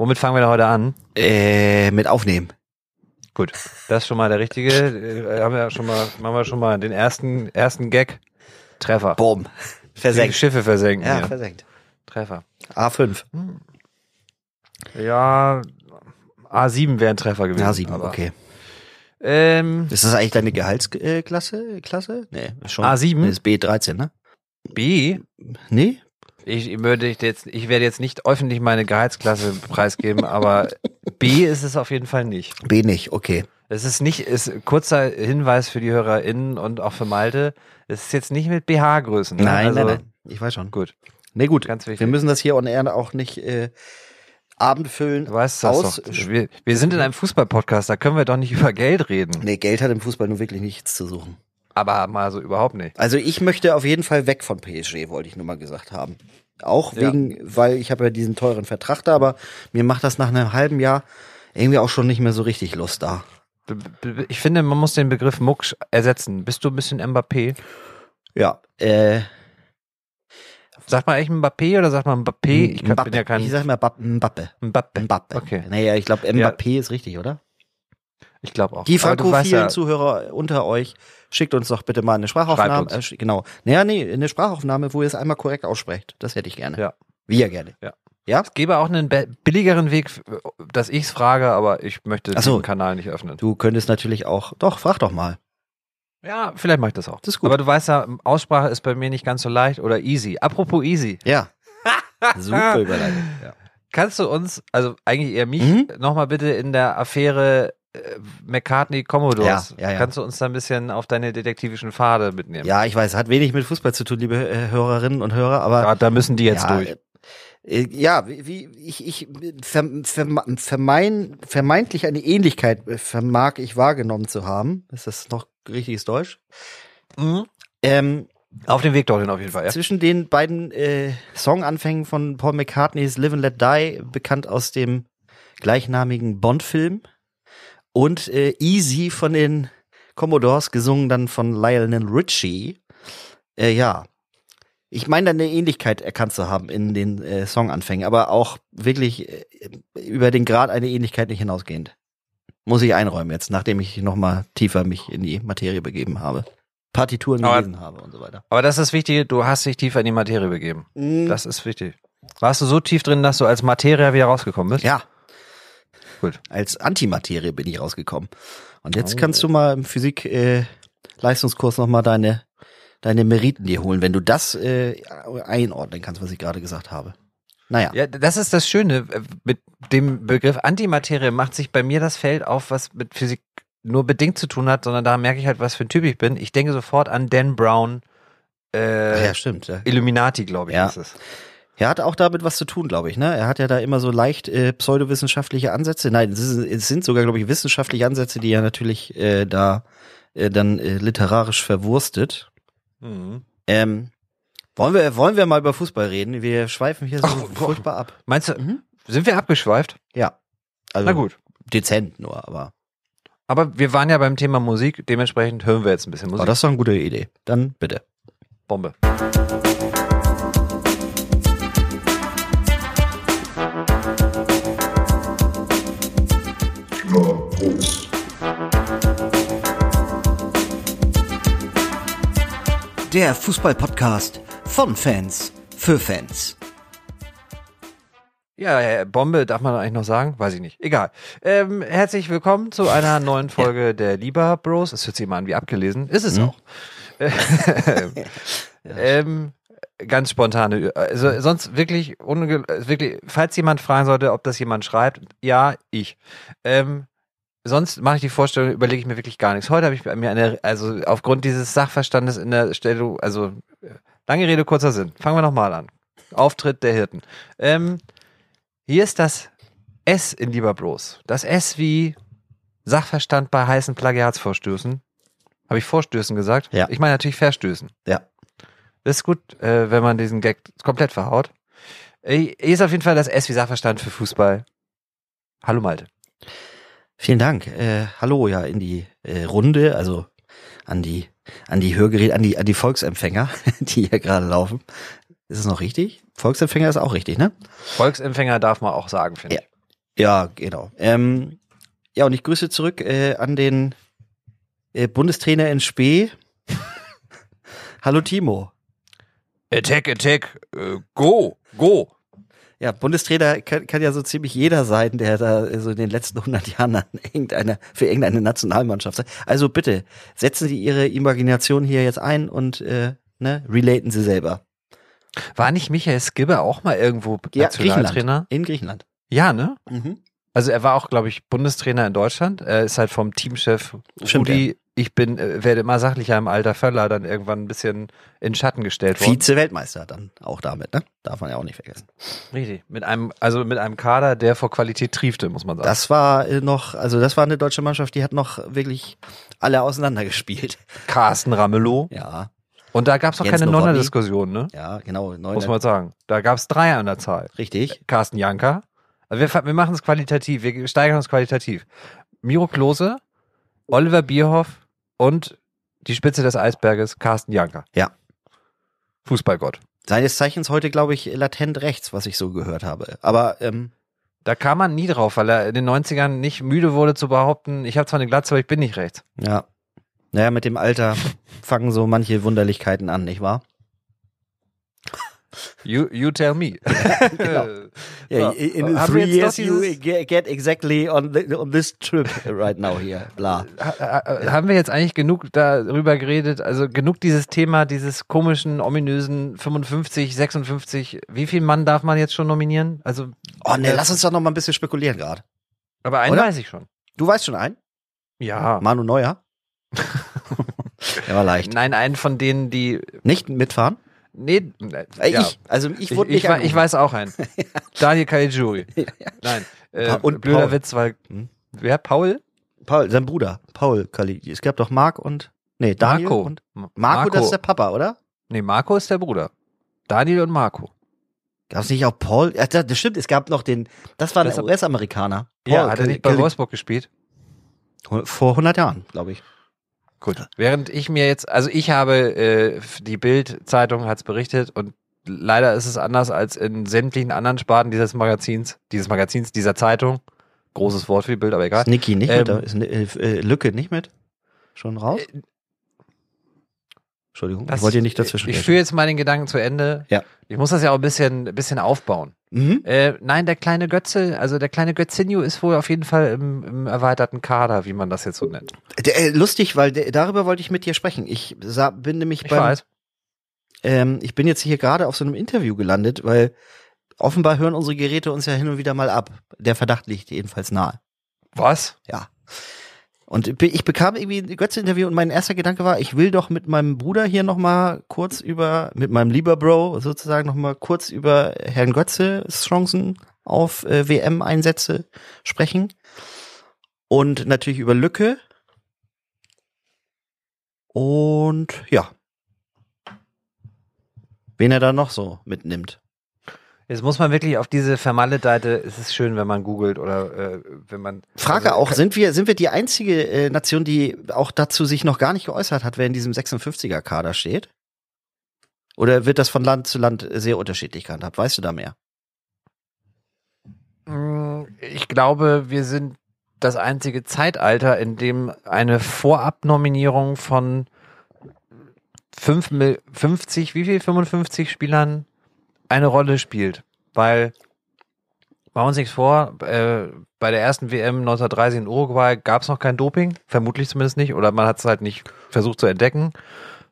Womit fangen wir da heute an? Äh, mit aufnehmen. Gut, das ist schon mal der richtige. Äh, haben wir schon mal, machen wir schon mal den ersten, ersten Gag. Treffer. Boom. Die Versenkt. Schiffe versenken. Ja, hier. versenkt. Treffer. A5. Ja, A7 wäre ein Treffer gewesen. A7, aber- okay. Ähm, Ist das eigentlich deine Gehaltsklasse? Klasse? Nee, schon. A7? Nee, ist B13, ne? B. Nee? Ich würde jetzt, ich werde jetzt nicht öffentlich meine Gehaltsklasse preisgeben, aber B ist es auf jeden Fall nicht. B nicht, okay. Es ist nicht, ist kurzer Hinweis für die HörerInnen und auch für Malte. Es ist jetzt nicht mit BH-Größen. Ne? Nein, also, nein, nein. Ich weiß schon. Gut, Nee, gut. ganz wichtig. Wir müssen das hier on air auch nicht äh, abendfüllen. Du weißt das aus. doch. Wir, wir sind in einem Fußball-Podcast, da können wir doch nicht über Geld reden. Nee, Geld hat im Fußball nun wirklich nichts zu suchen. Aber mal so überhaupt nicht. Also ich möchte auf jeden Fall weg von PSG, wollte ich nur mal gesagt haben. Auch Ja. wegen, weil ich habe ja diesen teuren Vertrag da, aber mir macht das nach einem halben Jahr irgendwie auch schon nicht mehr so richtig Lust da. Ich finde, man muss den Begriff Muck ersetzen. Bist du ein bisschen Mbappé? Ja, äh, Sagt man eigentlich Mbappé oder sagt man Mbappé? Ich kann, bin ja kein ich sag mal Bap- Mbappe. Mbappé. Mbappe. Okay. Naja, ich glaube Mbappé ist richtig, oder? Ich glaube auch. Die frankophilen ja, Zuhörer unter euch, schickt uns doch bitte mal eine Sprachaufnahme. Äh, genau. Naja, nee, eine Sprachaufnahme, wo ihr es einmal korrekt aussprecht. Das hätte ich gerne. Ja. Wir gerne. Ja. Ja? Es gäbe auch einen billigeren Weg, dass ich es frage, aber ich möchte so. den Kanal nicht öffnen. Du könntest natürlich auch, doch, frag doch mal. Ja, vielleicht mache ich das auch. Das ist gut. Aber du weißt ja, Aussprache ist bei mir nicht ganz so leicht oder easy. Apropos easy. Ja. Super Überleitung. Ja. Kannst du uns, also eigentlich eher mich, Mhm. nochmal bitte in der Affäre McCartney Commodores, Ja, ja, ja. kannst du uns da ein bisschen auf deine detektivischen Pfade mitnehmen? ja, ich weiß, hat wenig mit Fußball zu tun, liebe äh, Hörerinnen und Hörer, aber Da, da müssen die jetzt ja, durch. Äh, ja, wie, ich, ich ver, verme- vermein, vermeintlich eine Ähnlichkeit äh, vermag ich wahrgenommen zu haben. Ist das noch richtiges Deutsch? Mhm. Ähm, Auf dem Weg dorthin auf jeden Fall, ja. Zwischen den beiden äh, Songanfängen von Paul McCartneys Live and Let Die, bekannt aus dem gleichnamigen Bond-Film, und äh, Easy von den Commodores, gesungen dann von Lionel Richie. Äh, ja, ich meine, da eine Ähnlichkeit erkannt zu haben in den äh, Songanfängen, aber auch wirklich äh, über den Grad eine Ähnlichkeit nicht hinausgehend. Muss ich einräumen jetzt, nachdem ich nochmal tiefer mich in die Materie begeben habe. Partituren Aber- gelesen habe und so weiter. Aber das ist wichtig, du hast dich tiefer in die Materie begeben. Mm, Das ist wichtig. Warst du so tief drin, dass du als Materia wieder rausgekommen bist? Ja. Gut. Als Antimaterie bin ich rausgekommen. Und jetzt Oh. kannst du mal im Physik äh, Leistungskurs noch mal deine deine Meriten dir holen, wenn du das äh, einordnen kannst, was ich gerade gesagt habe. Naja. Ja, das ist das Schöne. äh, Mit dem Begriff Antimaterie macht sich bei mir das Feld auf, was mit Physik nur bedingt zu tun hat, sondern da merke ich halt, was für ein Typ ich bin. Ich denke sofort an Dan Brown, äh, ja, stimmt. Ja. Illuminati, glaube ich, Ja. ist es. Er hat auch damit was zu tun, glaube ich. Ne? Er hat ja da immer so leicht äh, pseudowissenschaftliche Ansätze. Nein, es, ist, es sind sogar, glaube ich, wissenschaftliche Ansätze, die er natürlich äh, da äh, dann äh, literarisch verwurstet. Mhm. Ähm, wollen wir wollen wir mal über Fußball reden? Wir schweifen hier so Ach, furchtbar ab. Meinst du, Mhm. sind wir abgeschweift? Ja. Also Na gut. dezent nur, aber. Aber wir waren ja beim Thema Musik, dementsprechend hören wir jetzt ein bisschen Musik. Aber das ist doch eine gute Idee. Dann bitte. Bombe. Der Fußball-Podcast von Fans für Fans. Ja, Bombe darf man eigentlich noch sagen? Weiß ich nicht. Egal. Ähm, herzlich willkommen zu einer neuen Folge der Lieber Bros. Es hört sich immer an wie abgelesen. Ist es Mhm. auch. ähm, ganz spontane. Also sonst wirklich, wirklich, falls jemand fragen sollte, ob das jemand schreibt, ja, ich. Ähm, sonst mache ich die Vorstellung, überlege ich mir wirklich gar nichts. Heute habe ich mir eine, also aufgrund dieses Sachverstandes in der Stellung, also äh, lange Rede, kurzer Sinn. Fangen wir nochmal an. Auftritt der Hirten. Ähm, hier ist das S in Lieber Bros. Das S wie Sachverstand bei heißen Plagiatsvorstößen. Habe ich Vorstößen gesagt? Ja. Ich meine natürlich Verstößen. Ja. Das ist gut, äh, wenn man diesen Gag komplett verhaut. Äh, Hier ist auf jeden Fall das S wie Sachverstand für Fußball. Hallo Malte. Vielen Dank. Äh, hallo ja in die äh, Runde, also an die an die Hörgeräte, an die an die Volksempfänger, die hier gerade laufen. Ist es noch richtig? Volksempfänger ist auch richtig, ne? Volksempfänger darf man auch sagen, finde Ja. ich. Ja, genau. Ähm, ja, und ich grüße zurück äh, an den äh, Bundestrainer in Spee. Hallo Timo. Attack, attack, äh, go, go. Ja, Bundestrainer kann, kann ja so ziemlich jeder sein, der da so in den letzten 100 Jahren an irgendeiner, für irgendeine Nationalmannschaft sei. Also bitte, setzen Sie Ihre Imagination hier jetzt ein und äh, ne, relaten Sie selber. War nicht Michael Skibbe auch mal irgendwo Ja, Nationaltrainer? In Griechenland. Ja, ne? Mhm. Also er war auch, glaube ich, Bundestrainer in Deutschland. Er ist halt vom Teamchef Rudi, ich bin, äh, werde immer sachlicher im Alter Völler, dann irgendwann ein bisschen in Schatten gestellt worden. Vize-Weltmeister dann auch damit, ne? Darf man ja auch nicht vergessen. Richtig. Mit einem, also mit einem Kader, der vor Qualität triefte, muss man sagen. Das war äh, noch, also das war eine deutsche Mannschaft, die hat noch wirklich alle auseinandergespielt. Carsten Ramelow. Ja, Und da gab es auch Jens keine. Nonner-Diskussion, ne? ja, genau. Neun, Muss man sagen. Da gab es drei an der Zahl. richtig. Carsten Janka. Also wir, wir machen es qualitativ, wir steigern uns qualitativ. Miro Klose, Oliver Bierhoff und die Spitze des Eisberges, Carsten Janka. Ja. Fußballgott. Seines Zeichens heute, glaube ich, latent rechts, was ich so gehört habe. Aber ähm, Da kam man nie drauf, weil er in den 90ern nicht müde wurde zu behaupten, ich habe zwar eine Glatze, aber ich bin nicht rechts. ja, naja, mit dem Alter fangen so manche Wunderlichkeiten an, nicht wahr? You, you tell me. genau. So, in in haben wir three years you get, get exactly on, the, on this trip right now here. Bla. Ha- Haben wir jetzt eigentlich genug darüber geredet? Also genug dieses Thema, dieses komischen, ominösen 55, 56. Wie viel Mann darf man jetzt schon nominieren? Also, Oh ne, äh, lass uns doch noch mal ein bisschen spekulieren gerade. aber einen Oder? weiß ich schon. Du weißt schon einen? Ja. Manu Neuer? Der war leicht. Nein, einen von denen, die. Nicht mitfahren? Nee, Äh, ja. Ich, also ich Ich, wurde ich, nicht ich angerufen. weiß auch einen. Daniel Caligiuri. Ja. Nein. Äh, und blöder Paul. Witz, weil. Hm. Wer? Paul? Paul, sein Bruder, Paul Kali. Es gab doch Marc und nee, Daniel Marco. und Ma- Marco, das ist der Papa, oder? Nee, Marco ist der Bruder. Daniel und Marco. Gab es nicht auch Paul? Ja, das stimmt, es gab noch den, das war Das- US-Amerikaner. ja, Paul hat er nicht bei Wolfsburg gespielt? Vor 100 Jahren, glaube ich. Gut. Während ich mir jetzt, also ich habe, äh, die Bild-Zeitung hat es berichtet und leider ist es anders als in sämtlichen anderen Sparten dieses Magazins, dieses Magazins, dieser Zeitung. Großes Wort für die Bild, aber egal. Ist Niki nicht Ähm, mit? Da ist äh, äh, Lücke nicht mit? Schon raus? Entschuldigung, ich Das- wollte hier nicht dazwischen. Ich führe jetzt mal den Gedanken zu Ende. Ja. Ich muss das ja auch ein bisschen, ein bisschen aufbauen. Mhm. Äh, nein, der kleine Götze, also der kleine Götzinho ist wohl auf jeden Fall im, im erweiterten Kader, wie man das jetzt so nennt. Der, äh, lustig, weil der, darüber wollte ich mit dir sprechen. Ich sah, bin nämlich weiß. ähm, ich bin jetzt hier gerade auf so einem Interview gelandet, weil offenbar hören unsere Geräte uns ja hin und wieder mal ab. Der Verdacht liegt jedenfalls nahe. Was? Ja. Und ich bekam irgendwie ein Götze-Interview und mein erster Gedanke war, ich will doch mit meinem Bruder hier nochmal kurz über, mit meinem lieber Bro sozusagen nochmal kurz über Herrn Götzes Chancen auf äh, WM-Einsätze sprechen. Und natürlich über Lücke. Und ja. Wen er da noch so mitnimmt. Jetzt muss man wirklich auf diese vermaledeite, es ist schön, wenn man googelt oder äh, wenn man. Frage also, auch, sind wir, sind wir die einzige äh, Nation, die auch dazu sich noch gar nicht geäußert hat, wer in diesem 56er-Kader steht? Oder wird das von Land zu Land sehr unterschiedlich gehandhabt? Weißt du da mehr? Mm, Ich glaube, wir sind das einzige Zeitalter, in dem eine Vorabnominierung von fünf Mil- 50, wie viel? 55 Spielern eine Rolle spielt. Weil, machen wir uns nichts vor, äh, bei der ersten WM 1930 in Uruguay gab es noch kein Doping, vermutlich zumindest nicht, oder man hat es halt nicht versucht zu entdecken.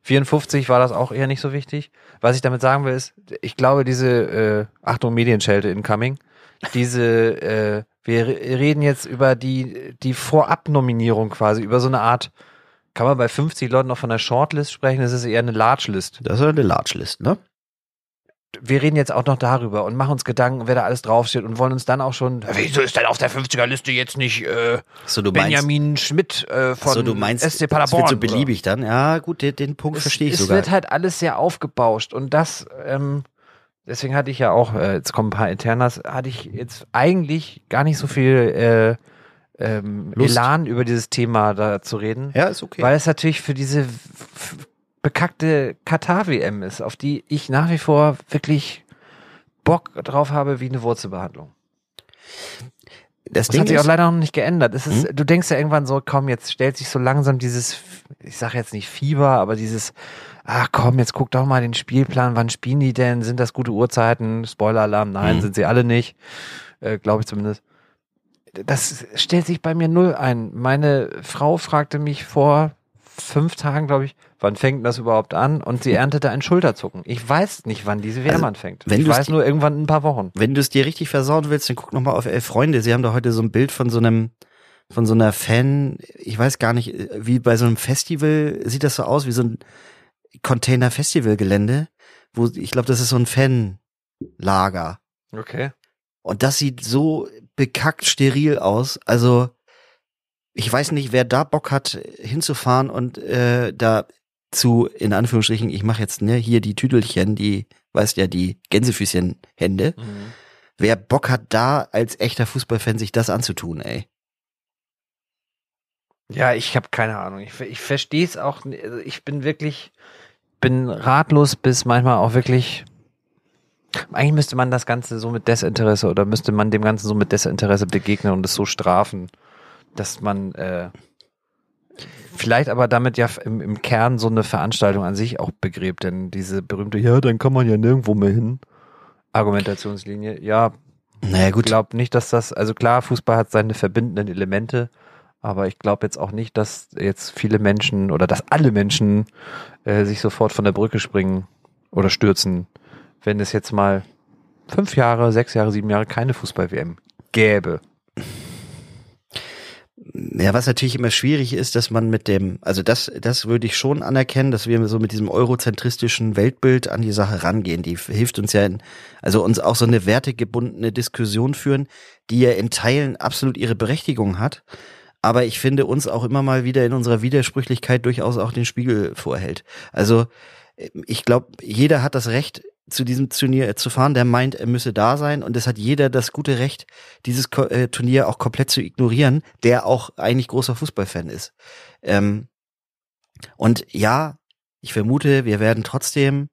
54 war das auch eher nicht so wichtig. Was ich damit sagen will, ist, ich glaube, diese, äh, Achtung, Medienschelte incoming, diese, äh, wir re- reden jetzt über die, die Vorabnominierung quasi, über so eine Art, kann man bei 50 Leuten noch von einer Shortlist sprechen, das ist eher eine Large-List. Das ist eine Large-List, ne? Wir reden jetzt auch noch darüber und machen uns Gedanken, wer da alles draufsteht und wollen uns dann auch schon, wieso ist denn auf der 50er-Liste jetzt nicht äh, So, du meinst, Benjamin Schmidt äh, von so, du meinst, SC das Paderborn? wird so oder? beliebig dann. Ja, gut, den, den Punkt es, verstehe ich es sogar. wird halt alles sehr aufgebauscht und das, ähm, deswegen hatte ich ja auch, äh, jetzt kommen ein paar Internas, hatte ich jetzt eigentlich gar nicht so viel äh, ähm. Elan über dieses Thema da zu reden, ja, ist okay. weil es natürlich für diese bekackte Katar-WM ist, auf die ich nach wie vor wirklich Bock drauf habe wie eine Wurzelbehandlung. Das, Das Ding hat sich auch leider noch nicht geändert. Es ist, Hm? Du denkst ja irgendwann so, komm, jetzt stellt sich so langsam dieses, ich sage jetzt nicht Fieber, aber dieses, ach komm, jetzt guck doch mal den Spielplan, wann spielen die denn? Sind das gute Uhrzeiten? Spoiler-Alarm, nein, Hm. sind sie alle nicht. Äh, Glaube ich zumindest. Das stellt sich bei mir null ein. Meine Frau fragte mich vor fünf Tagen, glaube ich, wann fängt das überhaupt an? Und sie erntete ein Schulterzucken. Ich weiß nicht, wann diese WM Also, anfängt. wenn ich weiß nur irgendwann in ein paar Wochen. wenn du es dir richtig versauen willst, dann guck noch mal auf Elf Freunde. Sie haben da heute so ein Bild von so einem, von so einer Fan, ich weiß gar nicht, wie bei so einem Festival sieht das so aus, wie so ein Container-Festival-Gelände, wo, ich glaube, das ist so ein Fanlager. Okay. Und das sieht so bekackt steril aus. Also, ich weiß nicht, wer da Bock hat, hinzufahren und äh, da zu, in Anführungsstrichen, ich mache jetzt ne, hier die Tüdelchen, die, weißt ja, die Gänsefüßchen-Hände. Mhm. Wer Bock hat, da als echter Fußballfan sich das anzutun, ey. Ja, ich habe keine Ahnung. Ich, ich verstehe es auch. also Ich bin wirklich, bin ratlos bis manchmal auch wirklich. Eigentlich müsste man das Ganze so mit Desinteresse oder müsste man dem Ganzen so mit Desinteresse begegnen und es so strafen, dass man äh, vielleicht aber damit ja im, im Kern so eine Veranstaltung an sich auch begräbt. Denn diese berühmte, ja, dann kann man ja nirgendwo mehr hin. Argumentationslinie, ja, Naja, ich gut. glaube nicht, dass das, also klar, Fußball hat seine verbindenden Elemente, aber ich glaube jetzt auch nicht, dass jetzt viele Menschen oder dass alle Menschen äh, sich sofort von der Brücke springen oder stürzen, wenn es jetzt mal fünf Jahre, sechs Jahre, sieben Jahre keine Fußball-WM gäbe. Ja, was natürlich immer schwierig ist, dass man mit dem, also das, das würde ich schon anerkennen, dass wir so mit diesem eurozentristischen Weltbild an die Sache rangehen. Die hilft uns ja in, also uns auch so eine wertegebundene Diskussion führen, die ja in Teilen absolut ihre Berechtigung hat. Aber ich finde uns auch immer mal wieder in unserer Widersprüchlichkeit durchaus auch den Spiegel vorhält. Also ich glaube, jeder hat das Recht, zu diesem Turnier zu fahren, der meint, er müsse da sein. Und es hat jeder das gute Recht, dieses Ko äh, Turnier auch komplett zu ignorieren, der auch eigentlich großer Fußballfan ist. Ähm, und ja, ich vermute, wir werden trotzdem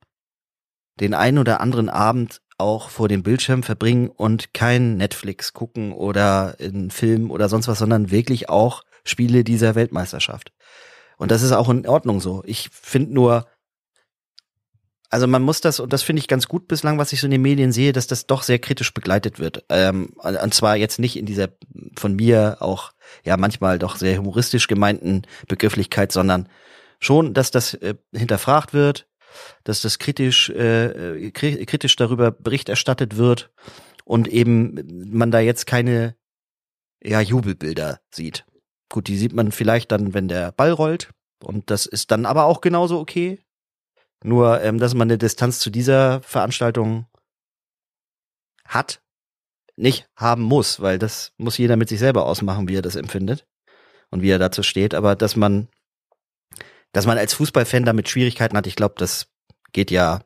den einen oder anderen Abend auch vor dem Bildschirm verbringen und kein Netflix gucken oder einen Film oder sonst was, sondern wirklich auch Spiele dieser Weltmeisterschaft. Und das ist auch in Ordnung so. Ich finde nur, also man muss das, und das finde ich ganz gut bislang, was ich so in den Medien sehe, dass das doch sehr kritisch begleitet wird. Ähm, und zwar jetzt nicht in dieser von mir auch ja manchmal doch sehr humoristisch gemeinten Begrifflichkeit, sondern schon, dass das äh, hinterfragt wird, dass das kritisch, äh, kri kritisch darüber Bericht erstattet wird und eben man da jetzt keine ja, Jubelbilder sieht. Gut, die sieht man vielleicht dann, wenn der Ball rollt. Und das ist dann aber auch genauso okay. Nur, ähm, dass man eine Distanz zu dieser Veranstaltung hat, nicht haben muss, weil das muss jeder mit sich selber ausmachen, wie er das empfindet und wie er dazu steht. Aber dass man, dass man als Fußballfan damit Schwierigkeiten hat, ich glaube, das geht ja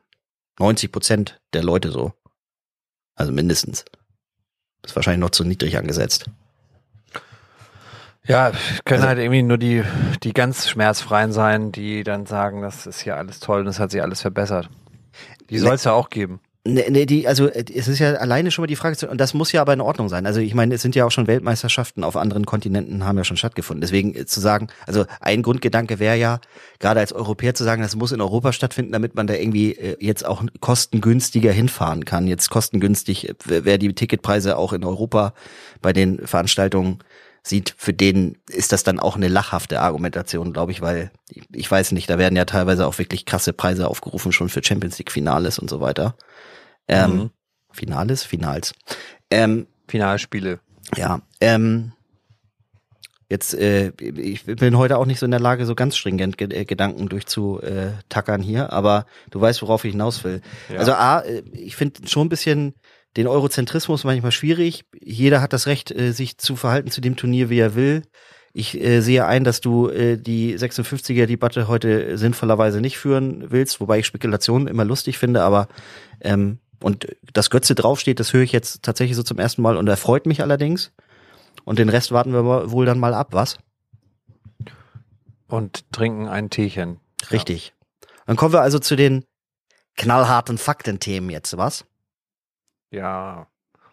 90 Prozent der Leute so. Also mindestens. Ist wahrscheinlich noch zu niedrig angesetzt. Ja, können Also- halt irgendwie nur die, die ganz schmerzfreien sein, die dann sagen, das ist hier alles toll und es hat sich alles verbessert. Die Ne- soll es ja auch geben. Nee, nee, die, also es ist ja alleine schon mal die Frage, und das muss ja aber in Ordnung sein. Also ich meine, es sind ja auch schon Weltmeisterschaften auf anderen Kontinenten haben ja schon stattgefunden. Deswegen äh, zu sagen, also ein Grundgedanke wäre ja, gerade als Europäer zu sagen, das muss in Europa stattfinden, damit man da irgendwie äh, jetzt auch kostengünstiger hinfahren kann. Jetzt kostengünstig, äh, wer die Ticketpreise auch in Europa bei den Veranstaltungen sieht, für den ist das dann auch eine lachhafte Argumentation, glaube ich, weil ich weiß nicht, da werden ja teilweise auch wirklich krasse Preise aufgerufen, schon für Champions League Finales und so weiter. Ähm, Mhm. Finales, Finals. Ähm, Finalspiele. ja, ähm, jetzt, äh, ich bin heute auch nicht so in der Lage, so ganz stringent ge äh, Gedanken durchzutackern hier, aber du weißt, worauf ich hinaus will. Ja. Also A, äh, ich finde schon ein bisschen den Eurozentrismus manchmal schwierig. Jeder hat das Recht, äh, sich zu verhalten zu dem Turnier, wie er will. Ich äh, sehe ein, dass du äh, die 56er-Debatte heute sinnvollerweise nicht führen willst, wobei ich Spekulationen immer lustig finde, aber ähm, und das Götze draufsteht, das höre ich jetzt tatsächlich so zum ersten Mal und erfreut mich allerdings. Und den Rest warten wir wohl dann mal ab, was? Und trinken ein Teechen. Richtig. Dann kommen wir also zu den knallharten Faktenthemen jetzt, was? Ja.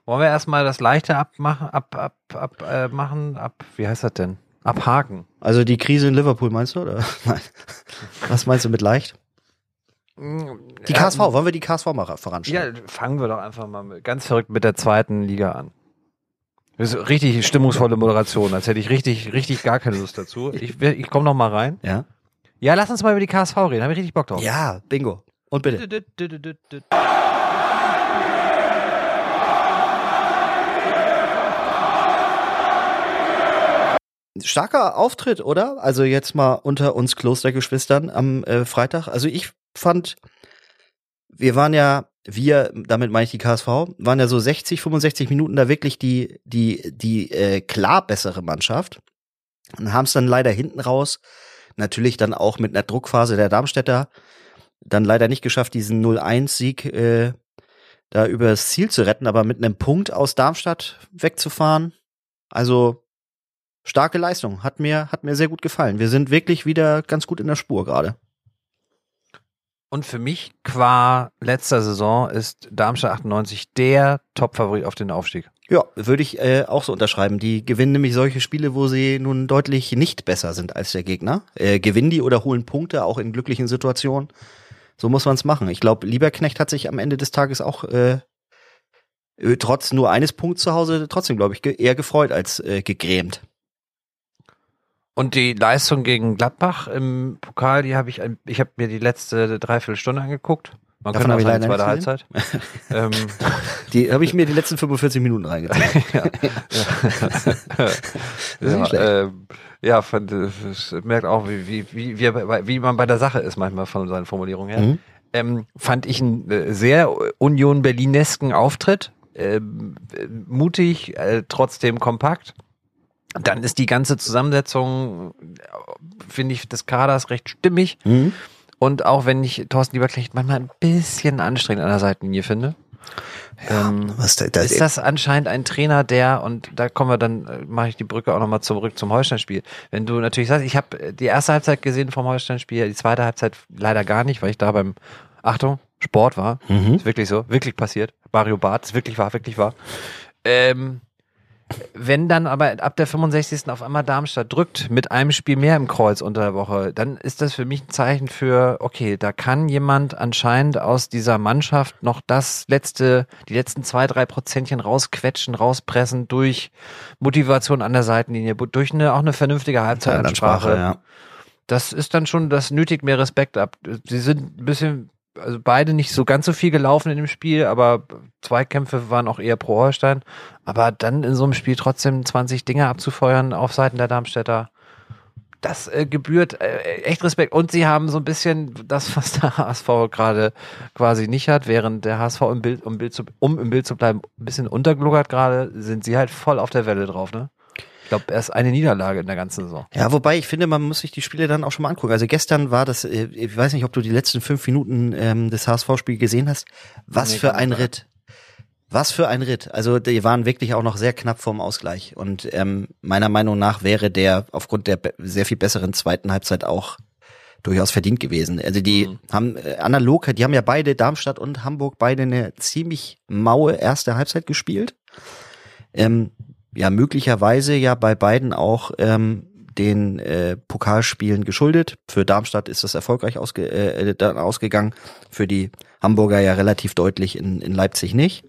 Wollen wir erstmal das Leichte abmachen, ab, ab, ab, äh, machen, ab, wie heißt das denn? Abhaken. Also die Krise in Liverpool meinst du, oder? Nein. Was meinst du mit leicht? Die KSV, wollen wir die KSV mal voranstellen? Ja, fangen wir doch einfach mal mit, ganz verrückt mit der zweiten Liga an. Das ist richtig stimmungsvolle Moderation, als hätte ich richtig, richtig gar keine Lust dazu. Ich, ich komme noch mal rein. Ja. Ja, lass uns mal über die KSV reden, habe ich richtig Bock drauf. Ja, bingo. Und bitte. Starker Auftritt, oder? Also jetzt mal unter uns Klostergeschwistern am äh, Freitag. Also ich fand, wir waren ja, wir, damit meine ich die KSV, waren ja so 60, 65 Minuten da wirklich die, die, die äh, klar bessere Mannschaft und haben es dann leider hinten raus, natürlich dann auch mit einer Druckphase der Darmstädter, dann leider nicht geschafft, diesen 0-1-Sieg äh, da übers Ziel zu retten, aber mit einem Punkt aus Darmstadt wegzufahren. Also starke Leistung, hat mir, hat mir sehr gut gefallen. Wir sind wirklich wieder ganz gut in der Spur gerade. Und für mich qua letzter Saison ist Darmstadt 98 der Top-Favorit auf den Aufstieg. Ja, würde ich äh, auch so unterschreiben. Die gewinnen nämlich solche Spiele, wo sie nun deutlich nicht besser sind als der Gegner. Äh, gewinnen die oder holen Punkte, auch in glücklichen Situationen. So muss man es machen. Ich glaube, Lieberknecht hat sich am Ende des Tages auch äh, äh trotz nur eines Punkts zu Hause trotzdem, glaube ich, eher gefreut als äh, gegrämt. Und die Leistung gegen Gladbach im Pokal, die habe ich, ich habe mir die letzte Dreiviertelstunde angeguckt. Man Davon kann auch leider zweite Halbzeit. ähm, Die habe ich mir die letzten 45 Minuten reingezogen. ja, nicht schlecht. ähm, ja, fand, es merkt auch, wie, wie, wie, wie, wie man bei der Sache ist manchmal von seinen Formulierungen her. Mhm. Ähm, fand ich einen äh, sehr Union Berlinesken Auftritt. Ähm, äh, mutig, äh, trotzdem kompakt. Dann ist die ganze Zusammensetzung, äh, finde ich, des Kaders recht stimmig. Mhm. Und auch wenn ich Thorsten Lieberknecht manchmal ein bisschen anstrengend an der Seitenlinie finde, ähm, Was da, da, ist das anscheinend ein Trainer, der, und da kommen wir dann, äh, mache ich die Brücke auch nochmal zurück zum Holstein-Spiel. Wenn du natürlich sagst, ich habe die erste Halbzeit gesehen vom Holstein-Spiel, die zweite Halbzeit leider gar nicht, weil ich da beim, Achtung, Sport war. Mhm. Ist wirklich so, wirklich passiert. Mario Barth, ist wirklich wahr, wirklich wahr. Ähm, wenn dann aber ab der 65. auf einmal Darmstadt drückt mit einem Spiel mehr im Kreuz unter der Woche, dann ist das für mich ein Zeichen für, okay, da kann jemand anscheinend aus dieser Mannschaft noch das letzte, die letzten zwei, drei Prozentchen rausquetschen, rauspressen durch Motivation an der Seitenlinie, durch eine, auch eine vernünftige Halbzeitansprache. ja. Das ist dann schon, das nötigt mehr Respekt ab. Sie sind ein bisschen, also beide nicht so ganz so viel gelaufen in dem Spiel, aber Zweikämpfe waren auch eher pro Holstein. Aber dann in so einem Spiel trotzdem 20 Dinge abzufeuern auf Seiten der Darmstädter, das äh, gebührt äh, echt Respekt. Und sie haben so ein bisschen das, was der HSV gerade quasi nicht hat, während der HSV im Bild, um, Bild zu, um im Bild zu bleiben, ein bisschen untergluckert gerade, sind sie halt voll auf der Welle drauf, ne? Ich glaube, erst eine Niederlage in der ganzen Saison. Ja, wobei ich finde, man muss sich die Spiele dann auch schon mal angucken. Also gestern war das, äh, ich weiß nicht, ob du die letzten fünf Minuten ähm, des HSV-Spiels gesehen hast. Was Nee, für ein. Ritt. Was für ein Ritt. Also die waren wirklich auch noch sehr knapp vorm Ausgleich. Und ähm, meiner Meinung nach wäre der aufgrund der sehr viel besseren zweiten Halbzeit auch durchaus verdient gewesen. Also die Mhm. haben äh, analog, die haben ja beide, Darmstadt und Hamburg, beide eine ziemlich maue erste Halbzeit gespielt. Ähm, ja, möglicherweise ja bei beiden auch ähm, den äh, Pokalspielen geschuldet. Für Darmstadt ist das erfolgreich ausge äh, dann ausgegangen, für die Hamburger ja relativ deutlich in, in Leipzig nicht.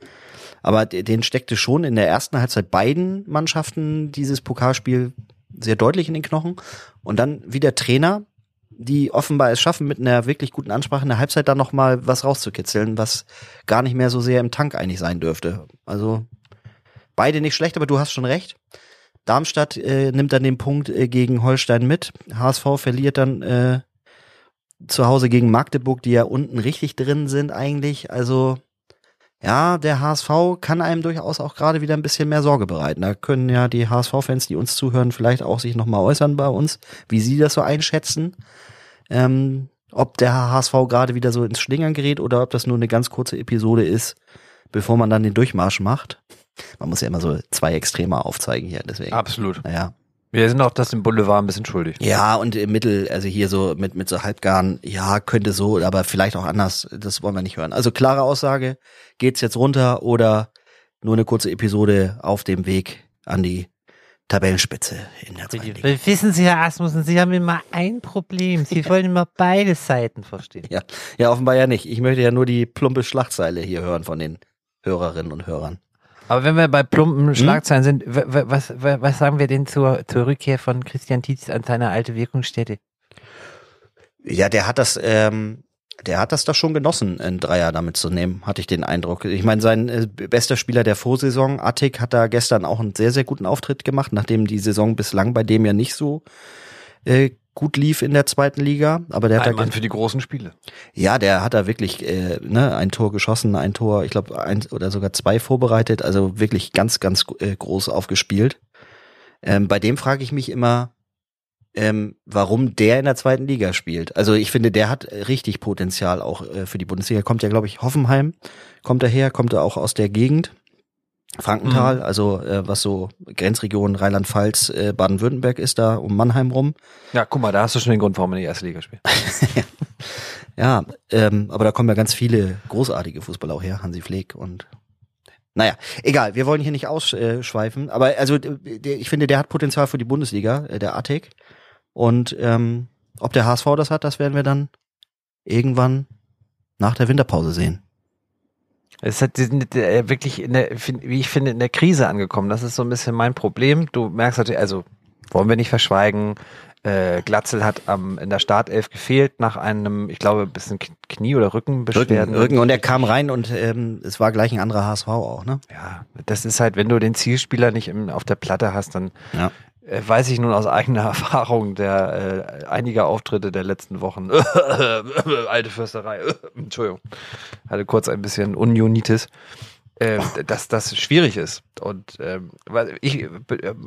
Aber de- den steckte schon in der ersten Halbzeit beiden Mannschaften dieses Pokalspiel sehr deutlich in den Knochen. Und dann wieder Trainer, die offenbar es schaffen, mit einer wirklich guten Ansprache in der Halbzeit dann nochmal was rauszukitzeln, was gar nicht mehr so sehr im Tank eigentlich sein dürfte. Also beide nicht schlecht, aber du hast schon recht. Darmstadt äh, nimmt dann den Punkt äh, gegen Holstein mit. HSV verliert dann äh, zu Hause gegen Magdeburg, die ja unten richtig drin sind eigentlich. Also ja, der HSV kann einem durchaus auch gerade wieder ein bisschen mehr Sorge bereiten. Da können ja die HSV-Fans, die uns zuhören, vielleicht auch sich nochmal äußern bei uns, wie sie das so einschätzen. Ähm, ob der HSV gerade wieder so ins Schlingern gerät oder ob das nur eine ganz kurze Episode ist, bevor man dann den Durchmarsch macht. Man muss ja immer so zwei Extreme aufzeigen hier, deswegen. Absolut. Naja. Wir sind auch das im Boulevard ein bisschen schuldig. Ja, und im Mittel, also hier so mit, mit so Halbgarn, ja, könnte so, aber vielleicht auch anders, das wollen wir nicht hören. Also klare Aussage, geht's jetzt runter oder nur eine kurze Episode auf dem Weg an die Tabellenspitze in der zweiten Liga. Wissen Sie, Herr Asmussen, Sie haben immer ein Problem. Sie wollen immer beide Seiten verstehen. Ja, ja, offenbar ja nicht. Ich möchte ja nur die plumpe Schlagzeile hier hören von den Hörerinnen und Hörern. Aber wenn wir bei plumpen Schlagzeilen sind, was, was sagen wir denn zur, zur Rückkehr von Christian Tietz an seine alte Wirkungsstätte? Ja, der hat das, ähm, der hat das doch schon genossen, einen Dreier damit zu nehmen, hatte ich den Eindruck. Ich meine, sein äh, bester Spieler der Vorsaison, Attik, hat da gestern auch einen sehr, sehr guten Auftritt gemacht, nachdem die Saison bislang bei dem ja nicht so äh, gut lief in der zweiten Liga. Aber der hat Ein Mann für die großen Spiele. Ja, der hat da wirklich äh, ne, ein Tor geschossen, ein Tor, ich glaube, eins oder sogar zwei vorbereitet, also wirklich ganz, ganz äh, groß aufgespielt. Ähm, bei dem frage ich mich immer, ähm, warum der in der zweiten Liga spielt. Also ich finde, der hat richtig Potenzial auch äh, für die Bundesliga. Kommt ja, glaube ich, Hoffenheim, kommt er her, kommt er auch aus der Gegend. Frankenthal, also äh, was so Grenzregion Rheinland-Pfalz, äh, Baden-Württemberg ist da um Mannheim rum. Ja, guck mal, da hast du schon den Grund, warum in die erste Liga spielt. Ja, ähm, aber da kommen ja ganz viele großartige Fußballer auch her, Hansi Fleck und naja, egal, wir wollen hier nicht ausschweifen, aber also der, ich finde, der hat Potenzial für die Bundesliga, äh, der Attic. Und ähm, ob der HSV das hat, das werden wir dann irgendwann nach der Winterpause sehen. Es hat, die sind äh, wirklich, in der, wie ich finde, in der Krise angekommen. Das ist so ein bisschen mein Problem. Du merkst natürlich, also wollen wir nicht verschweigen, äh, Glatzel hat am, in der Startelf gefehlt nach einem, ich glaube, ein bisschen Knie- oder Rückenbeschwerden. Rücken, Rücken und er kam rein und ähm, es war gleich ein anderer HSV auch, ne? Ja, das ist halt, wenn du den Zielspieler nicht im, auf der Platte hast, dann Ja. Äh, weiß ich nun aus eigener Erfahrung der äh, einiger Auftritte der letzten Wochen. Alte Fürsterei. Entschuldigung. Hatte kurz ein bisschen Unionitis. Äh, dass das schwierig ist. Und ähm, ich,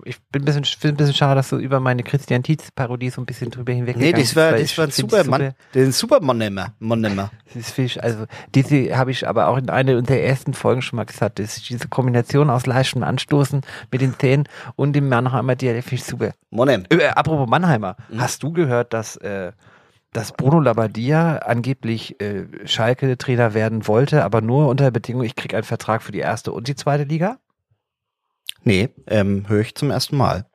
ich bin ein bisschen, ein bisschen schade, dass du über meine Christian Tietz-Parodie so ein bisschen drüber hinweg Nee, das war, das war ein super Supermann, den Supermann-Nimmer, Mann-Nimmer. das ist also diese habe ich aber auch in einer der ersten Folgen schon mal gesagt. Das ist diese Kombination aus leichtem Anstoßen mit den Zähnen und dem Mannheimer Dialekt finde ich super. Monem. Äh, apropos Mannheimer, Mhm. hast du gehört, dass, äh, dass Bruno Labbadia angeblich äh, Schalke-Trainer werden wollte, aber nur unter der Bedingung, ich krieg einen Vertrag für die erste und die zweite Liga? Nee, ähm, höre ich zum ersten Mal.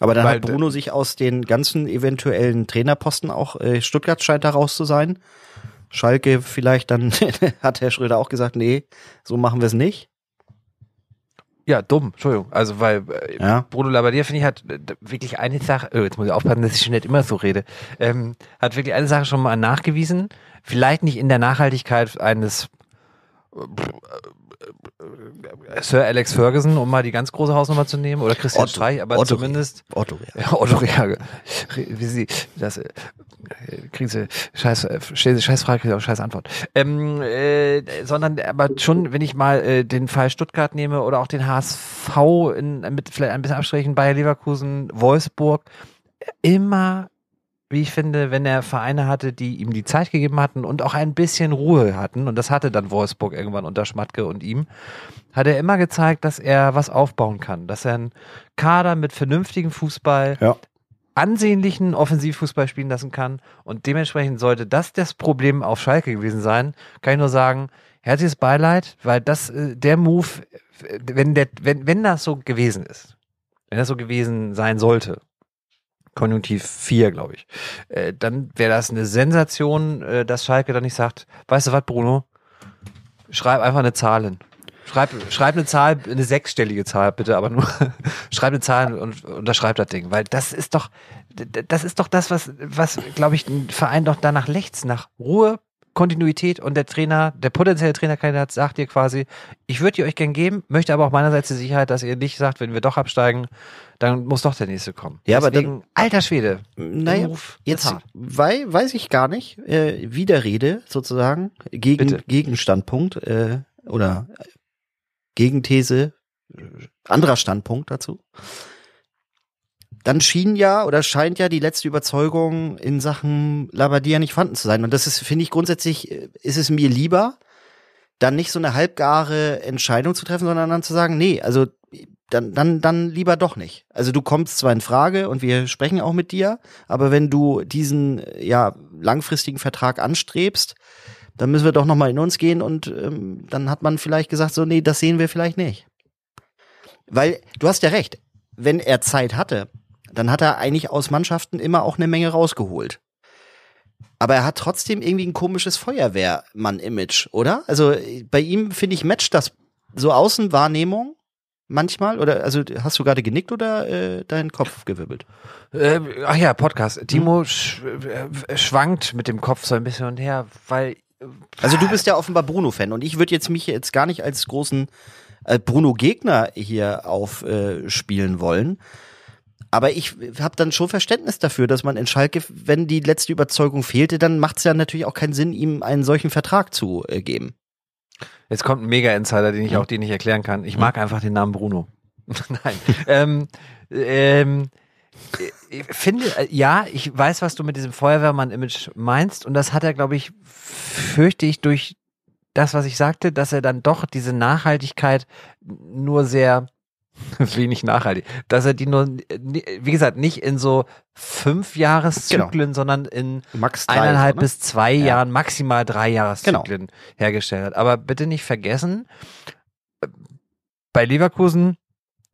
Aber dann Weil hat Bruno sich aus den ganzen eventuellen Trainerposten auch, äh, Stuttgart scheint da raus zu sein. Schalke vielleicht dann, hat Herr Schröder auch gesagt, nee, so machen wir es nicht. Ja, dumm, Entschuldigung. Also, weil äh, Ja. Bruno Labbadia, finde ich, hat äh, wirklich eine Sache, oh, jetzt muss ich aufpassen, dass ich schon nicht immer so rede, ähm, hat wirklich eine Sache schon mal nachgewiesen, vielleicht nicht in der Nachhaltigkeit eines äh, Sir Alex Ferguson, um mal die ganz große Hausnummer zu nehmen, oder Christian Otto. Streich, aber Otto. zumindest Otto, ja. ja, Otto Reage. Wie sie, das, äh, Krise, scheiß, äh, scheiß scheiß Frage, auch scheiß Antwort. Ähm, äh, sondern aber schon, wenn ich mal äh, den Fall Stuttgart nehme oder auch den HSV in, mit vielleicht ein bisschen Abstrichen, Bayer Leverkusen, Wolfsburg, immer, wie ich finde, wenn er Vereine hatte, die ihm die Zeit gegeben hatten und auch ein bisschen Ruhe hatten, und das hatte dann Wolfsburg irgendwann unter Schmatke und ihm, hat er immer gezeigt, dass er was aufbauen kann, dass er einen Kader mit vernünftigem Fußball, Ja. ansehnlichen Offensivfußball spielen lassen kann. Und dementsprechend sollte das das Problem auf Schalke gewesen sein, kann ich nur sagen, herzliches Beileid, weil das, äh, der Move, äh, wenn der, wenn, wenn das so gewesen ist, wenn das so gewesen sein sollte, Konjunktiv 4, glaube ich, äh, dann wäre das eine Sensation, äh, dass Schalke dann nicht sagt, weißt du was, Bruno? Schreib einfach eine Zahl hin. Schreib, schreib eine Zahl, eine sechsstellige Zahl, bitte, aber nur schreib eine Zahl und unterschreib das Ding. Weil das ist doch, das ist doch das, was, was, glaube ich, ein Verein doch danach lechzt, nach Ruhe, Kontinuität und der Trainer, der potenzielle Trainerkandidat sagt dir quasi, ich würde die euch gern geben, möchte aber auch meinerseits die Sicherheit, dass ihr nicht sagt, wenn wir doch absteigen, dann muss doch der nächste kommen. Ja, aber Deswegen, alter Schwede. Naja, jetzt hart. wei weiß ich gar nicht. Äh, Widerrede sozusagen, gegen, Bitte. Gegenstandpunkt äh, oder äh, Gegenthese, äh, anderer Standpunkt dazu. Dann schien ja oder scheint ja die letzte Überzeugung in Sachen Labadia nicht vorhanden zu sein. Und das ist, finde ich, grundsätzlich äh, ist es mir lieber, dann nicht so eine halbgare Entscheidung zu treffen, sondern dann zu sagen, nee, also dann, dann, dann lieber doch nicht. Also du kommst zwar in Frage und wir sprechen auch mit dir, aber wenn du diesen ja langfristigen Vertrag anstrebst, dann müssen wir doch nochmal in uns gehen und ähm, dann hat man vielleicht gesagt, so, nee, das sehen wir vielleicht nicht. Weil, du hast ja recht, wenn er Zeit hatte, dann hat er eigentlich aus Mannschaften immer auch eine Menge rausgeholt. Aber er hat trotzdem irgendwie ein komisches Feuerwehrmann-Image, oder? Also bei ihm, finde ich, matcht das so Außenwahrnehmung manchmal? Oder also hast du gerade genickt oder äh, deinen Kopf gewirbelt? Äh, ach ja, Podcast. Timo sch äh, schwankt mit dem Kopf so ein bisschen und her, weil. Also du bist ja offenbar Bruno-Fan und ich würde jetzt mich jetzt gar nicht als großen äh, Bruno-Gegner hier aufspielen äh, wollen. Aber ich habe dann schon Verständnis dafür, dass man in Schalke, wenn die letzte Überzeugung fehlte, dann macht es ja natürlich auch keinen Sinn, ihm einen solchen Vertrag zu äh, geben. Jetzt kommt ein Mega-Insider, den ich auch dir nicht erklären kann. Ich mag einfach den Namen Bruno. Nein. ähm, ähm, ich finde, äh, ja, ich weiß, was du mit diesem Feuerwehrmann-Image meinst. Und das hat er, glaube ich, fürchte ich, durch das, was ich sagte, dass er dann doch diese Nachhaltigkeit nur sehr wenig nachhaltig, dass er die nur, wie gesagt, nicht in so fünf Jahreszyklen, sondern in Max drei, eineinhalb ne? bis zwei Ja. Jahren, maximal drei Jahreszyklen hergestellt hat. Aber bitte nicht vergessen, bei Leverkusen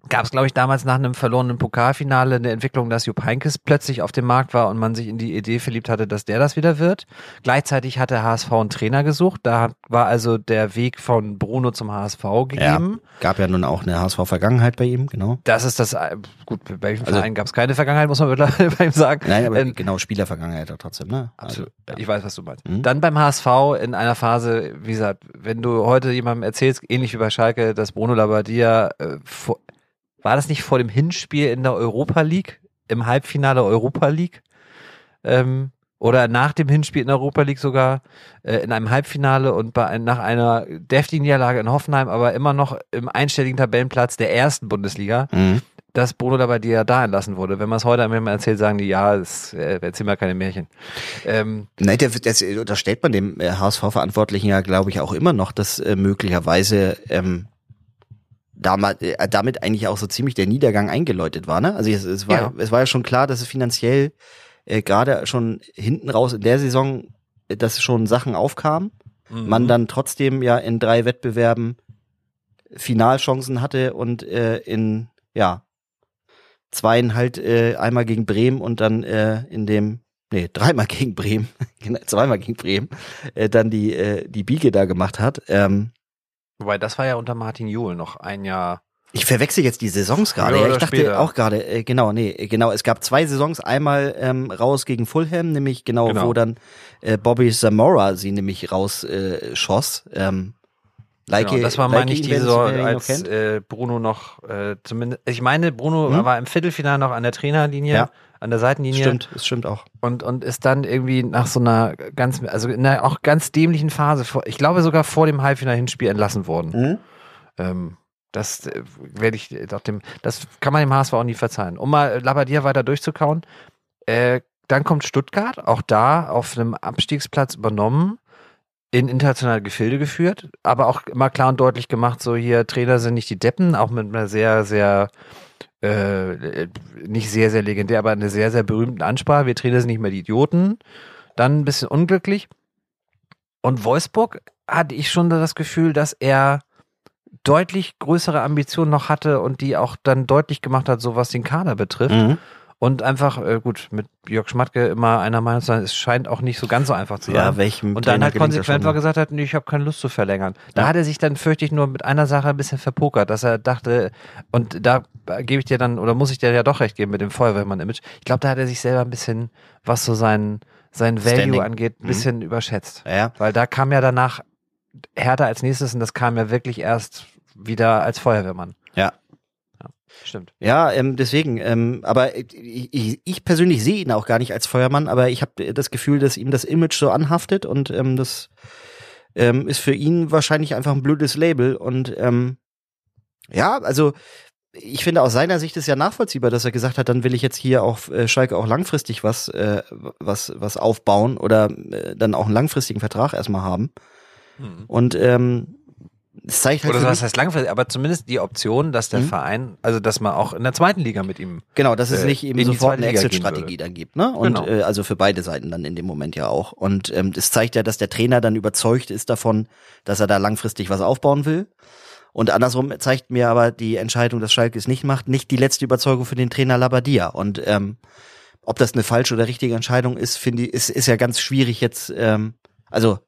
gab es, glaube ich, damals nach einem verlorenen Pokalfinale eine Entwicklung, dass Jupp Heynckes plötzlich auf dem Markt war und man sich in die Idee verliebt hatte, dass der das wieder wird. Gleichzeitig hat der HSV einen Trainer gesucht. Da war also der Weg von Bruno zum HSV gegeben. Gab ja nun auch eine HSV-Vergangenheit bei ihm, genau. Das ist das, äh, gut, bei welchem Also- Verein gab es keine Vergangenheit, muss man mittlerweile bei ihm sagen. Nein, aber Ähm, genau, Spielervergangenheit auch trotzdem, ne? Absolut. Also, Ich weiß, was du meinst. Mhm. Dann beim HSV in einer Phase, wie gesagt, wenn du heute jemandem erzählst, ähnlich wie bei Schalke, dass Bruno Labbadia, äh, vor, war das nicht vor dem Hinspiel in der Europa League, im Halbfinale Europa League? Ähm, oder nach dem Hinspiel in der Europa League sogar äh, in einem Halbfinale und bei, nach einer deftigen Niederlage in Hoffenheim, aber immer noch im einstelligen Tabellenplatz der ersten Bundesliga, Mhm. dass Bruno Labbadia da entlassen wurde. Wenn man es heute einem erzählt, sagen die, ja, das äh, erzähl mal keine Märchen. Ähm, Nein, der, das unterstellt man dem äh, HSV-Verantwortlichen ja, glaube ich, auch immer noch, dass äh, möglicherweise ähm, damals, äh, damit eigentlich auch so ziemlich der Niedergang eingeläutet war. Ne? Also es, es, war, Ja. es war ja schon klar, dass es finanziell äh, gerade schon hinten raus in der Saison, äh, dass schon Sachen aufkamen. Mhm. Man dann trotzdem ja in drei Wettbewerben Finalchancen hatte und äh, in ja zweien halt äh, einmal gegen Bremen und dann äh, in dem nee dreimal gegen Bremen genau, zweimal gegen Bremen äh, dann die äh, die Biege da gemacht hat. Ähm, Wobei, das war ja unter Martin Juhl noch ein Jahr. ich verwechsel jetzt die Saisons gerade. Ja, ich dachte später. auch gerade, äh, genau, nee, äh, genau. Es gab zwei Saisons, einmal ähm, raus gegen Fulham, nämlich genau, Genau. wo dann äh, Bobby Zamora sie nämlich raus äh, schoss. Ähm, like genau, das war, meine ich, die Saison, als äh, Bruno noch äh, zumindest, ich meine, Bruno Mhm. war im Viertelfinale noch an der Trainerlinie, Ja. An der Seitenlinie Stimmt, es stimmt auch. und und ist dann irgendwie nach so einer ganz, also in einer auch ganz dämlichen Phase, vor, ich glaube sogar vor dem Halbfinale-Hinspiel entlassen worden. Ähm, das äh, werde ich doch dem, das kann man dem HSV auch nie verzeihen. Um mal Labadia weiter durchzukauen, äh, dann kommt Stuttgart, auch da auf einem Abstiegsplatz übernommen, in internationale Gefilde geführt, aber auch immer klar und deutlich gemacht, so hier Trainer sind nicht die Deppen, auch mit einer sehr, sehr äh, nicht sehr, sehr legendär, aber eine sehr, sehr berühmten Ansprache. Wir Trainer sind nicht mehr die Idioten. Dann ein bisschen unglücklich. Und Wolfsburg hatte ich schon das Gefühl, dass er deutlich größere Ambitionen noch hatte und die auch dann deutlich gemacht hat, so was den Kader betrifft. Mhm. Und einfach, äh, gut, mit Jörg Schmatke immer einer Meinung zu sein, es scheint auch nicht so ganz so einfach zu sein. Ja, welchem Und dann Trainer halt konsequent war gesagt hat, nee, ich habe keine Lust zu verlängern. Da Ja. hat er sich dann, fürchte ich, nur mit einer Sache ein bisschen verpokert, dass er dachte, und da gebe ich dir dann, oder muss ich dir ja doch recht geben mit dem Feuerwehrmann-Image. Ich glaube, da hat er sich selber ein bisschen, was so sein, sein Value Standing. angeht, ein Mhm. bisschen überschätzt. Ja, ja. Weil da kam ja danach Hertha als nächstes und das kam ja wirklich erst wieder als Feuerwehrmann. Ja. Ja stimmt. Ja, ähm, deswegen, ähm, aber ich, ich, ich persönlich sehe ihn auch gar nicht als Feuermann, aber ich habe das Gefühl, dass ihm das Image so anhaftet und ähm, das ähm, ist für ihn wahrscheinlich einfach ein blödes Label und ähm, ja, also ich finde aus seiner Sicht ist ja nachvollziehbar, dass er gesagt hat, dann will ich jetzt hier auf äh, Schalke auch langfristig was äh, was was aufbauen oder äh, dann auch einen langfristigen Vertrag erstmal haben. Und ähm, es zeigt halt Oder was heißt langfristig, aber zumindest die Option, dass der Mhm. Verein, also dass man auch in der zweiten Liga mit ihm. Genau, dass es äh, nicht eben sofort eine Exit-Strategie dann gibt, ne? Und Genau. äh, also für beide Seiten dann in dem Moment ja auch. Und ähm, das zeigt ja, dass der Trainer dann überzeugt ist davon, dass er da langfristig was aufbauen will. Und andersrum zeigt mir aber die Entscheidung, dass Schalke es nicht macht, nicht die letzte Überzeugung für den Trainer Labadia. Und ähm, ob das eine falsche oder richtige Entscheidung ist, finde ich, ist, ist ja ganz schwierig jetzt. Ähm, also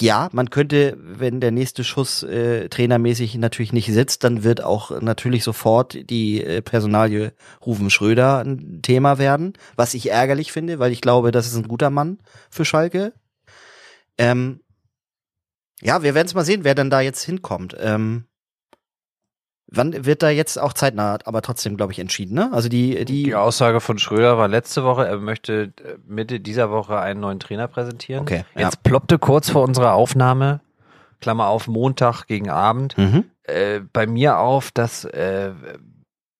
ja, man könnte, wenn der nächste Schuss äh, trainermäßig natürlich nicht sitzt, dann wird auch natürlich sofort die äh, Personalie Rufen Schröder ein Thema werden, was ich ärgerlich finde, weil ich glaube, das ist ein guter Mann für Schalke. Ähm, ja, wir werden es mal sehen, wer dann da jetzt hinkommt. Ähm, wann wird da jetzt auch zeitnah, aber trotzdem, glaube ich, entschieden, ne? Also die, die, Die Aussage von Schröder war letzte Woche, er möchte äh, Mitte dieser Woche einen neuen Trainer präsentieren. Okay, ja. Jetzt ploppte kurz vor unserer Aufnahme, Klammer auf Montag gegen Abend, mhm. äh, bei mir auf, dass äh,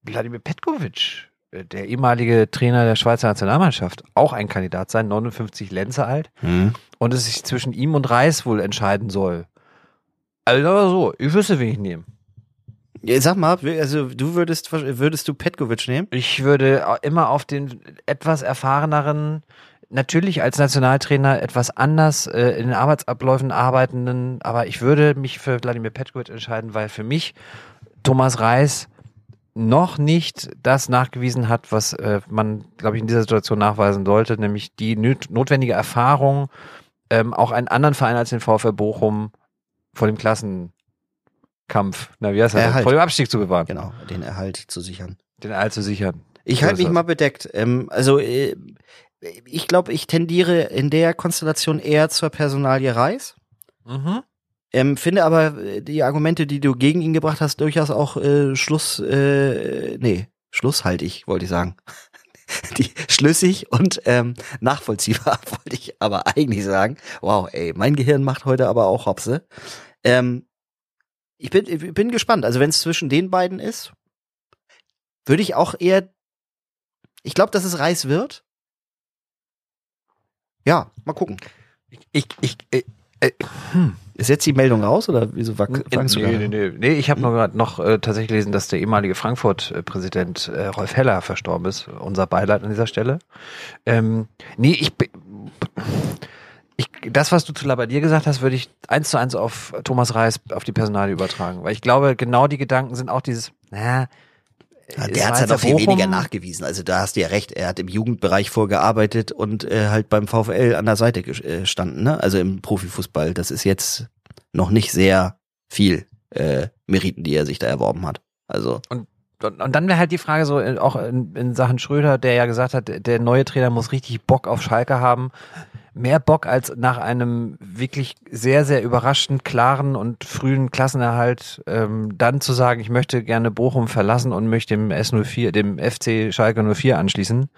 Wladimir Petkovic, äh, der ehemalige Trainer der Schweizer Nationalmannschaft, auch ein Kandidat sein, 59 Lenze alt, Mhm. und es sich zwischen ihm und Reis wohl entscheiden soll. Also so, ich wüsste, wen ich nehme. Sag mal, also du würdest, würdest du Petkovic nehmen? Ich würde immer auf den etwas erfahreneren, natürlich als Nationaltrainer etwas anders äh, in den Arbeitsabläufen arbeitenden, aber ich würde mich für Wladimir Petkovic entscheiden, weil für mich Thomas Reis noch nicht das nachgewiesen hat, was äh, man, glaube ich, in dieser Situation nachweisen sollte, nämlich die notwendige Erfahrung, ähm, auch einen anderen Verein als den VfL Bochum vor dem Klassenkampf, na wie heißt das, Erhalt. vor dem Abstieg zu bewahren, Genau, den Erhalt zu sichern. den Erhalt zu sichern. Ich halte mich mal bedeckt. Ähm, also äh, ich glaube, ich tendiere in der Konstellation eher zur Personalie Reis. Mhm. Ähm, finde aber äh, die Argumente, die du gegen ihn gebracht hast, durchaus auch äh, Schluss, äh, nee, schlusshaltig, wollte ich sagen. Die schlüssig und ähm, nachvollziehbar, wollte ich aber eigentlich sagen. Wow, ey, mein Gehirn macht heute aber auch Hopse. Ähm, ich bin, ich bin gespannt. Also wenn es zwischen den beiden ist, würde ich auch eher. Ich glaube, dass es Reis wird. Ja, mal gucken. Ich, ich, äh, äh, hm. Ist jetzt die Meldung raus oder wieso wack- fangst du nee, da? nee, nee, nee, ich habe nur gerade noch äh, tatsächlich gelesen, dass der ehemalige Frankfurt-Präsident äh, Rolf Heller verstorben ist. Unser Beileid an dieser Stelle. Ähm, nee, ich, ich, das, was du zu Labadier gesagt hast, würde ich eins zu eins auf Thomas Reis, auf die Personalie übertragen. Weil ich glaube, genau die Gedanken sind auch dieses, na, Ja, der hat ja noch viel weniger nachgewiesen. Also da hast du ja recht. Er hat im Jugendbereich vorgearbeitet und äh, halt beim VfL an der Seite gestanden. Ne? Also im Profifußball. Das ist jetzt noch nicht sehr viel äh, Meriten, die er sich da erworben hat. Also Und, und dann wäre halt die Frage so, äh, auch in, in Sachen Schröder, der ja gesagt hat, der neue Trainer muss richtig Bock auf Schalke haben. Mehr Bock als nach einem wirklich sehr, sehr überraschend klaren und frühen Klassenerhalt, ähm, dann zu sagen, ich möchte gerne Bochum verlassen und möchte dem S04, dem FC Schalke 04 anschließen.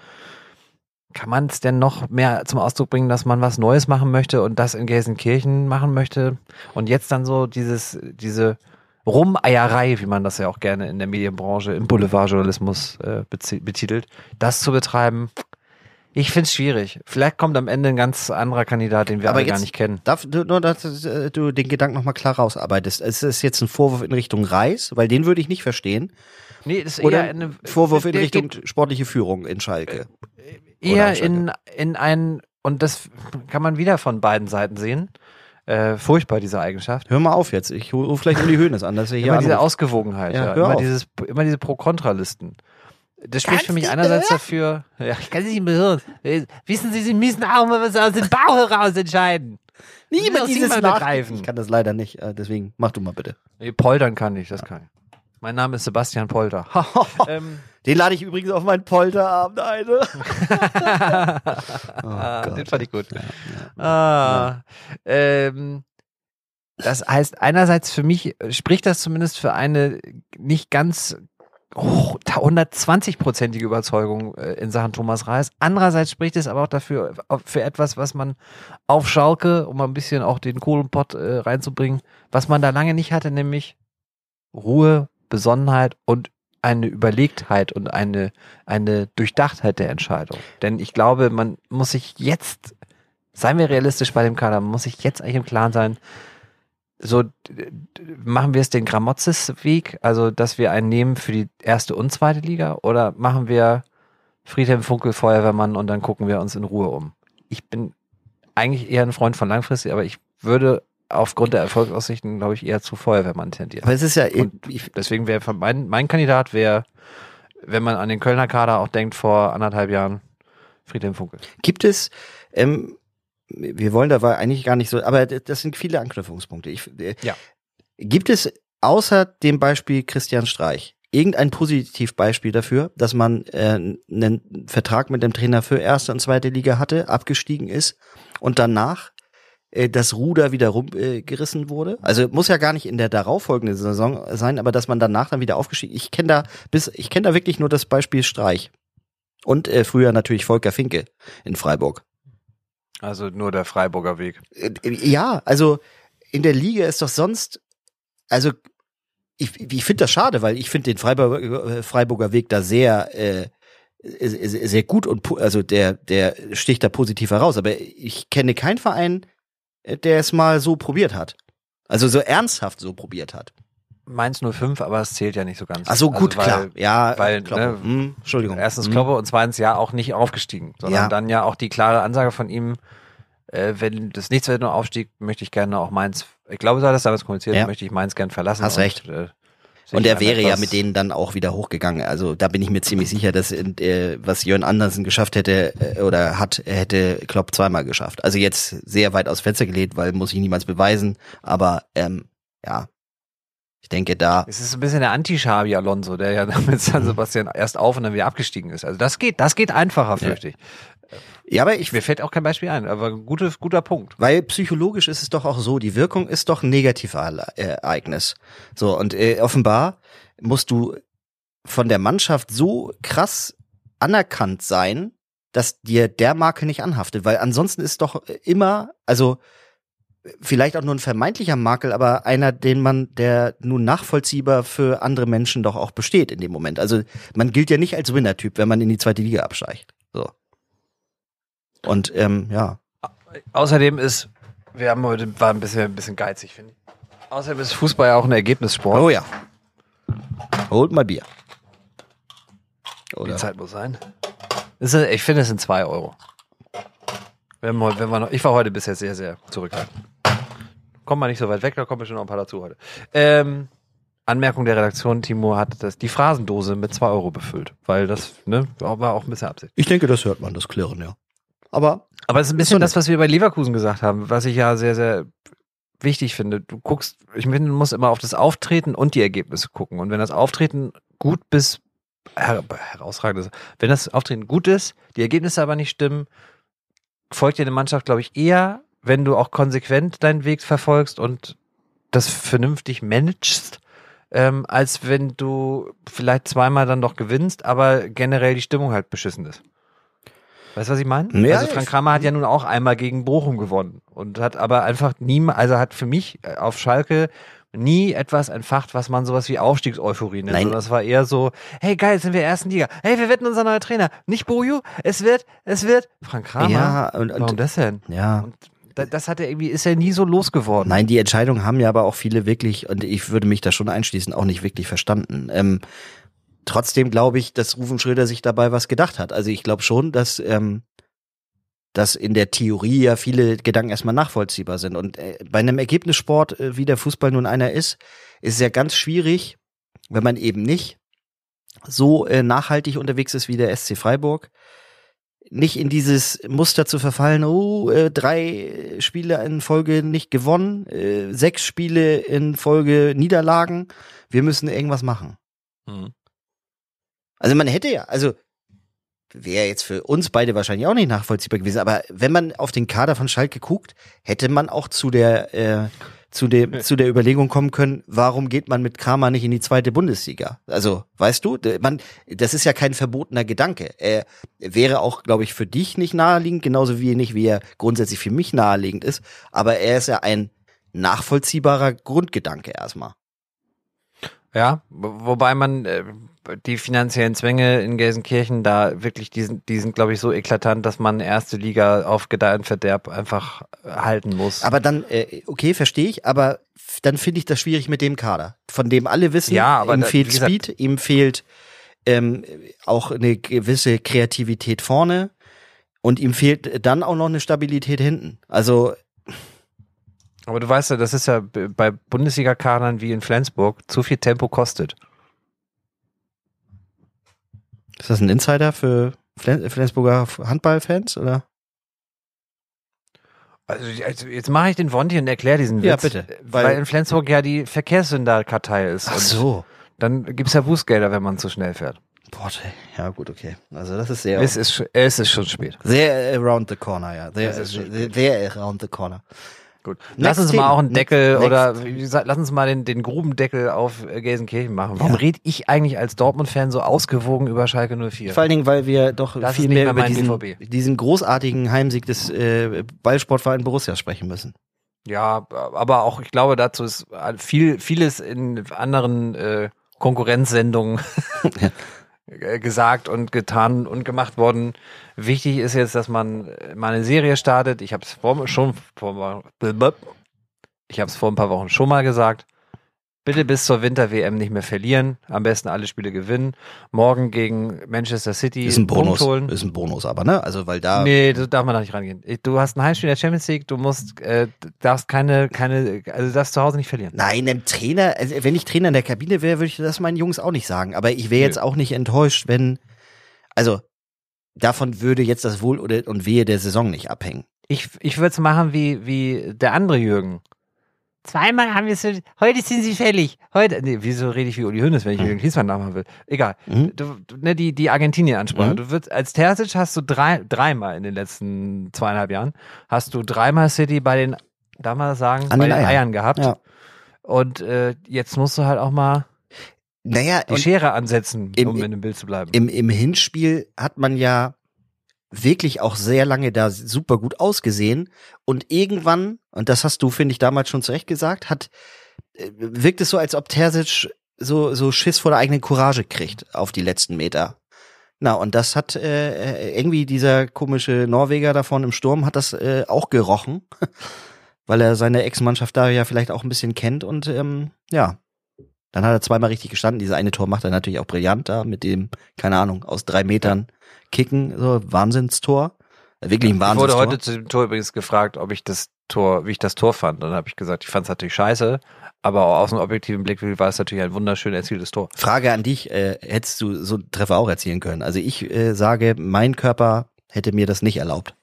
Kann man es denn noch mehr zum Ausdruck bringen, dass man was Neues machen möchte und das in Gelsenkirchen machen möchte? Und jetzt dann so dieses, diese Rumeierei, wie man das ja auch gerne in der Medienbranche, im Boulevardjournalismus äh, betitelt, das zu betreiben, ich finde es schwierig. Vielleicht kommt am Ende ein ganz anderer Kandidat, den wir Aber alle gar nicht kennen. darf du nur, dass äh, du den Gedanken noch mal klar rausarbeitest. Es ist jetzt ein Vorwurf in Richtung Reis, weil den würde ich nicht verstehen. Nee, das ist Oder eher eine, Vorwurf in Richtung geht sportliche Führung in Schalke. Eher Oder in, in ein, und das kann man wieder von beiden Seiten sehen. Äh, furchtbar, diese Eigenschaft. Hör mal auf jetzt. Ich rufe vielleicht Uli Hoeneß an, dass er hier Immer diese anruft. Ausgewogenheit, Ja, ja. hör Immer, auf. dieses, immer diese Pro-Kontra-Listen. Das spricht für mich einerseits dafür, ja, ich kann es nicht mehr hören. Wissen Sie, Sie müssen auch mal was aus dem Bauch heraus entscheiden. Nie Sie immer müssen dieses mal Nach begreifen. Ich kann das leider nicht, äh, deswegen mach du mal bitte. Nee, Poltern kann ich, das kann ich. Mein Name ist Sebastian Polter. ähm, Den lade ich übrigens auf meinen Polterabend ein. oh ah, den fand ich gut. Ah, ähm, das heißt, einerseits für mich spricht das zumindest für eine nicht ganz oh, 120-prozentige Überzeugung äh, in Sachen Thomas Reis. Andererseits spricht es aber auch dafür, für etwas, was man auf Schalke, um mal ein bisschen auch den Kohlenpott äh, reinzubringen, was man da lange nicht hatte, nämlich Ruhe, Besonnenheit und eine Überlegtheit und eine, eine Durchdachtheit der Entscheidung. Denn ich glaube, man muss sich jetzt, seien wir realistisch bei dem Kader, man muss sich jetzt eigentlich im Klaren sein, so machen wir es den Gramotzes-Weg, also dass wir einen nehmen für die erste und zweite Liga, oder machen wir Friedhelm Funkel Feuerwehrmann und dann gucken wir uns in Ruhe um? Ich bin eigentlich eher ein Freund von langfristig, aber ich würde aufgrund der Erfolgsaussichten, glaube ich, eher zu Feuerwehrmann tendieren. Aber es ist ja, Und ich, Deswegen wäre mein, mein Kandidat wäre, wenn man an den Kölner Kader auch denkt, vor anderthalb Jahren Friedhelm Funkel. gibt es, ähm, wir wollen da war eigentlich gar nicht so, aber das sind viele Anknüpfungspunkte. Ich, äh, Ja. Gibt es außer dem Beispiel Christian Streich irgendein Positivbeispiel dafür, dass man äh, einen Vertrag mit dem Trainer für erste und zweite Liga hatte, abgestiegen ist und danach das Ruder wieder rumgerissen äh, wurde? Also muss ja gar nicht in der darauffolgenden Saison sein, aber dass man danach dann wieder aufgestiegen. Ich kenne da bis ich kenne da wirklich nur das Beispiel Streich und äh, früher natürlich Volker Finke in Freiburg. Also nur der Freiburger Weg. Äh, Ja, also in der Liga ist doch sonst, also ich, ich finde das schade, weil ich finde den Freiburger, äh, Freiburger Weg da sehr, äh, sehr gut und also der der sticht da positiv heraus. Aber ich kenne keinen Verein, äh, der es mal so probiert hat. Also so ernsthaft so probiert hat. Mainz 05, aber es zählt ja nicht so ganz. Ach so, gut, also, weil klar. Ja, weil, ne, Hm, Entschuldigung. Erstens Hm. Kloppe und zweitens ja auch nicht aufgestiegen, sondern Ja. dann ja auch die klare Ansage von ihm, äh, wenn das nichts wird nur Aufstieg, möchte ich gerne auch Mainz, ich glaube, so hat es damals kommuniziert, Ja. möchte ich Mainz gern verlassen. Hast und, recht. Äh, Und er wäre ja mit denen dann auch wieder hochgegangen. Also da bin ich mir ziemlich sicher, dass äh, was Jörn Andersen geschafft hätte äh, oder hat, hätte Klopp zweimal geschafft. Also jetzt sehr weit aus Fenster gelegt, weil muss ich niemals beweisen. Aber ähm, ja, ich denke da. Es ist ein bisschen der Anti-Xabi Alonso, der ja mit San Sebastian erst auf und dann wieder abgestiegen ist. Also das geht, das geht einfacher, fürchte ich. Ja, aber ich Mir fällt auch kein Beispiel ein, aber gutes, guter Punkt. Weil psychologisch ist es doch auch so, die Wirkung ist doch ein Negativereignis. So, und äh, offenbar musst du von der Mannschaft so krass anerkannt sein, dass dir der Makel nicht anhaftet, weil ansonsten ist doch immer, also vielleicht auch nur ein vermeintlicher Makel, aber einer, den man, der nun nachvollziehbar für andere Menschen doch auch besteht in dem Moment. Also man gilt ja nicht als Winner-Typ, wenn man in die zweite Liga absteigt. So. Und ähm, ja. Außerdem ist, wir haben heute, war ein bisschen, ein bisschen geizig, finde ich. Außerdem ist Fußball ja auch ein Ergebnissport. Oh ja. Holt mal Bier. Die Oder? Zeit muss sein. Ist, ich finde, es sind zwei Euro. Wenn wir, wenn wir noch, ich war heute bisher sehr, sehr zurückhaltend. Kommt mal nicht so weit weg, da kommen bestimmt noch ein paar dazu heute. Ähm, Anmerkung der Redaktion, Timo hat das, die Phrasendose mit zwei Euro befüllt, weil das ne, war auch ein bisschen Absicht. Ich denke, das hört man, das Klirren, ja. Aber Aber es ist ein bisschen das, was wir bei Leverkusen gesagt haben, was ich ja sehr, sehr wichtig finde. Du guckst, ich finde, du musst immer auf das Auftreten und die Ergebnisse gucken. Und wenn das Auftreten gut bis her herausragend ist, wenn das Auftreten gut ist, die Ergebnisse aber nicht stimmen, folgt dir eine Mannschaft, glaube ich, eher, wenn du auch konsequent deinen Weg verfolgst und das vernünftig managst, ähm, als wenn du vielleicht zweimal dann doch gewinnst, aber generell die Stimmung halt beschissen ist. Weißt du, was ich meine? Ja, also Frank Kramer hat ja nun auch einmal gegen Bochum gewonnen und hat aber einfach nie, also hat für mich äh, auf Schalke nie etwas entfacht, was man sowas wie Aufstiegseuphorie nennt. Nein. Das war eher so, hey geil, jetzt sind wir ersten Liga. Hey, wir wetten unser neuer Trainer. Nicht Boju, es wird, es wird Frank Kramer. ja, und, Warum und das denn? ja. Und da- das hat er irgendwie, ist er nie so losgeworden. Nein, die Entscheidung haben ja aber auch viele wirklich, und ich würde mich da schon einschließen, auch nicht wirklich verstanden. Ähm, trotzdem glaube ich, dass Rufen Schröder sich dabei was gedacht hat. Also ich glaube schon, dass, ähm, dass in der Theorie ja viele Gedanken erstmal nachvollziehbar sind. Und äh, bei einem Ergebnissport, äh, wie der Fußball nun einer ist, ist es ja ganz schwierig, wenn man eben nicht so äh, nachhaltig unterwegs ist wie der SC Freiburg, nicht in dieses Muster zu verfallen, oh, äh, drei Spiele in Folge nicht gewonnen, äh, sechs Spiele in Folge Niederlagen, wir müssen irgendwas machen. Mhm. Also man hätte ja, also wäre jetzt für uns beide wahrscheinlich auch nicht nachvollziehbar gewesen, aber wenn man auf den Kader von Schalke guckt, hätte man auch zu der äh, zu dem zu der Überlegung kommen können, warum geht man mit Kramer nicht in die zweite Bundesliga? Also, weißt du, man das ist ja kein verbotener Gedanke. Er wäre auch, glaube ich, für dich nicht naheliegend, genauso wie nicht wie er grundsätzlich für mich naheliegend ist, aber er ist ja ein nachvollziehbarer Grundgedanke erstmal. Ja, wo- wobei man, äh, die finanziellen Zwänge in Gelsenkirchen da wirklich, die sind, die sind glaube ich, so eklatant, dass man erste Liga auf Gedeih und Verderb einfach halten muss. Aber dann, äh, okay, verstehe ich, aber dann finde ich das schwierig mit dem Kader, von dem alle wissen, Ja, aber ihm da- fehlt wie gesagt- Speed, ihm fehlt auch eine gewisse Kreativität vorne und ihm fehlt dann auch noch eine Stabilität hinten. Also Aber du weißt ja, das ist ja bei Bundesliga-Kadern wie in Flensburg zu viel Tempo kostet. ist das ein Insider für Flen Flensburger Handballfans oder? Also, also jetzt mache ich den Wonti und erkläre diesen Witz. Ja, bitte. Weil, Weil- in Flensburg ja die Verkehrssünderkartei ist. Und so. Dann gibt's ja Bußgelder, wenn man zu schnell fährt. Boah, ja gut, okay. Also das ist sehr Es ist, es ist schon spät. sehr around the corner, ja. Sehr, sehr around the corner. Gut. Lass uns mal auch einen Deckel Next. oder wie gesagt, lass uns mal den, den Grubendeckel auf äh, Gelsenkirchen machen. Warum Ja. rede ich eigentlich als Dortmund-Fan so ausgewogen über Schalke 04? Vor allen Dingen, weil wir doch Das viel mehr mehr über diesen, diesen großartigen Heimsieg des äh, Ballsportvereins Borussia sprechen müssen. Ja, aber auch, ich glaube, dazu ist viel, vieles in anderen äh, Konkurrenzsendungen äh, gesagt und getan und gemacht worden. Wichtig ist jetzt, dass man äh, mal eine Serie startet. Ich habe es schon vor, ich habe vor ein paar Wochen schon mal gesagt. Bitte bis zur Winter-WM nicht mehr verlieren. Am besten alle Spiele gewinnen. Morgen gegen Manchester City Ist ein Bonus. Holen. Ist ein Bonus, aber ne? Also weil da Nee, da darf man da nicht rangehen. Du hast ein Heimspiel in der Champions League, du musst, äh, darfst keine, keine, also darfst zu Hause nicht verlieren. Nein, ein Trainer, also wenn ich Trainer in der Kabine wäre, würde ich das meinen Jungs auch nicht sagen. Aber ich wäre jetzt auch nicht enttäuscht, wenn, also davon würde jetzt das Wohl oder und Wehe der Saison nicht abhängen. Ich, ich würde es machen wie, wie der andere Jürgen. Zweimal haben wir es, heute sind sie fällig. Heute, nee, wieso rede ich wie Uli Hoeneß, wenn ich Jürgen Klinsmann nachmachen will? Egal. Mhm. Du, ne, die, die Argentinien-Ansprache. Mhm. Du wirst, als Terzic hast du drei, dreimal in den letzten zweieinhalb Jahren, hast du dreimal City bei den, das sagen, An bei den Eiern. Eiern, gehabt. Ja. Und äh, jetzt musst du halt auch mal Naja, die Schere ansetzen, im- um in dem Bild zu bleiben. im, im Hinspiel hat man ja wirklich auch sehr lange da super gut ausgesehen und irgendwann, und das hast du, finde ich, damals schon zurecht gesagt, hat, äh, wirkt es so, als ob Terzic so, so Schiss vor der eigenen Courage kriegt auf die letzten Meter. Na, und das hat äh, äh, irgendwie dieser komische Norweger da vorne im Sturm hat das äh, auch gerochen, weil er seine Ex-Mannschaft da ja vielleicht auch ein bisschen kennt und ähm, ja, dann hat er zweimal richtig gestanden. Dieses eine Tor macht er natürlich auch brillant da mit dem, keine Ahnung, aus drei Metern kicken, so Wahnsinnstor. Äh, Wirklich ein Ich wurde Wahnsinnstor. heute zu dem Tor übrigens gefragt, ob ich das Tor, wie ich das Tor fand. Und dann habe ich gesagt, ich fand es natürlich scheiße, aber aus einem objektiven Blickwinkel war es natürlich ein wunderschön erzieltes Tor. Frage an dich, äh, hättest du so einen Treffer auch erzielen können? Also ich äh, sage, mein Körper hätte mir das nicht erlaubt.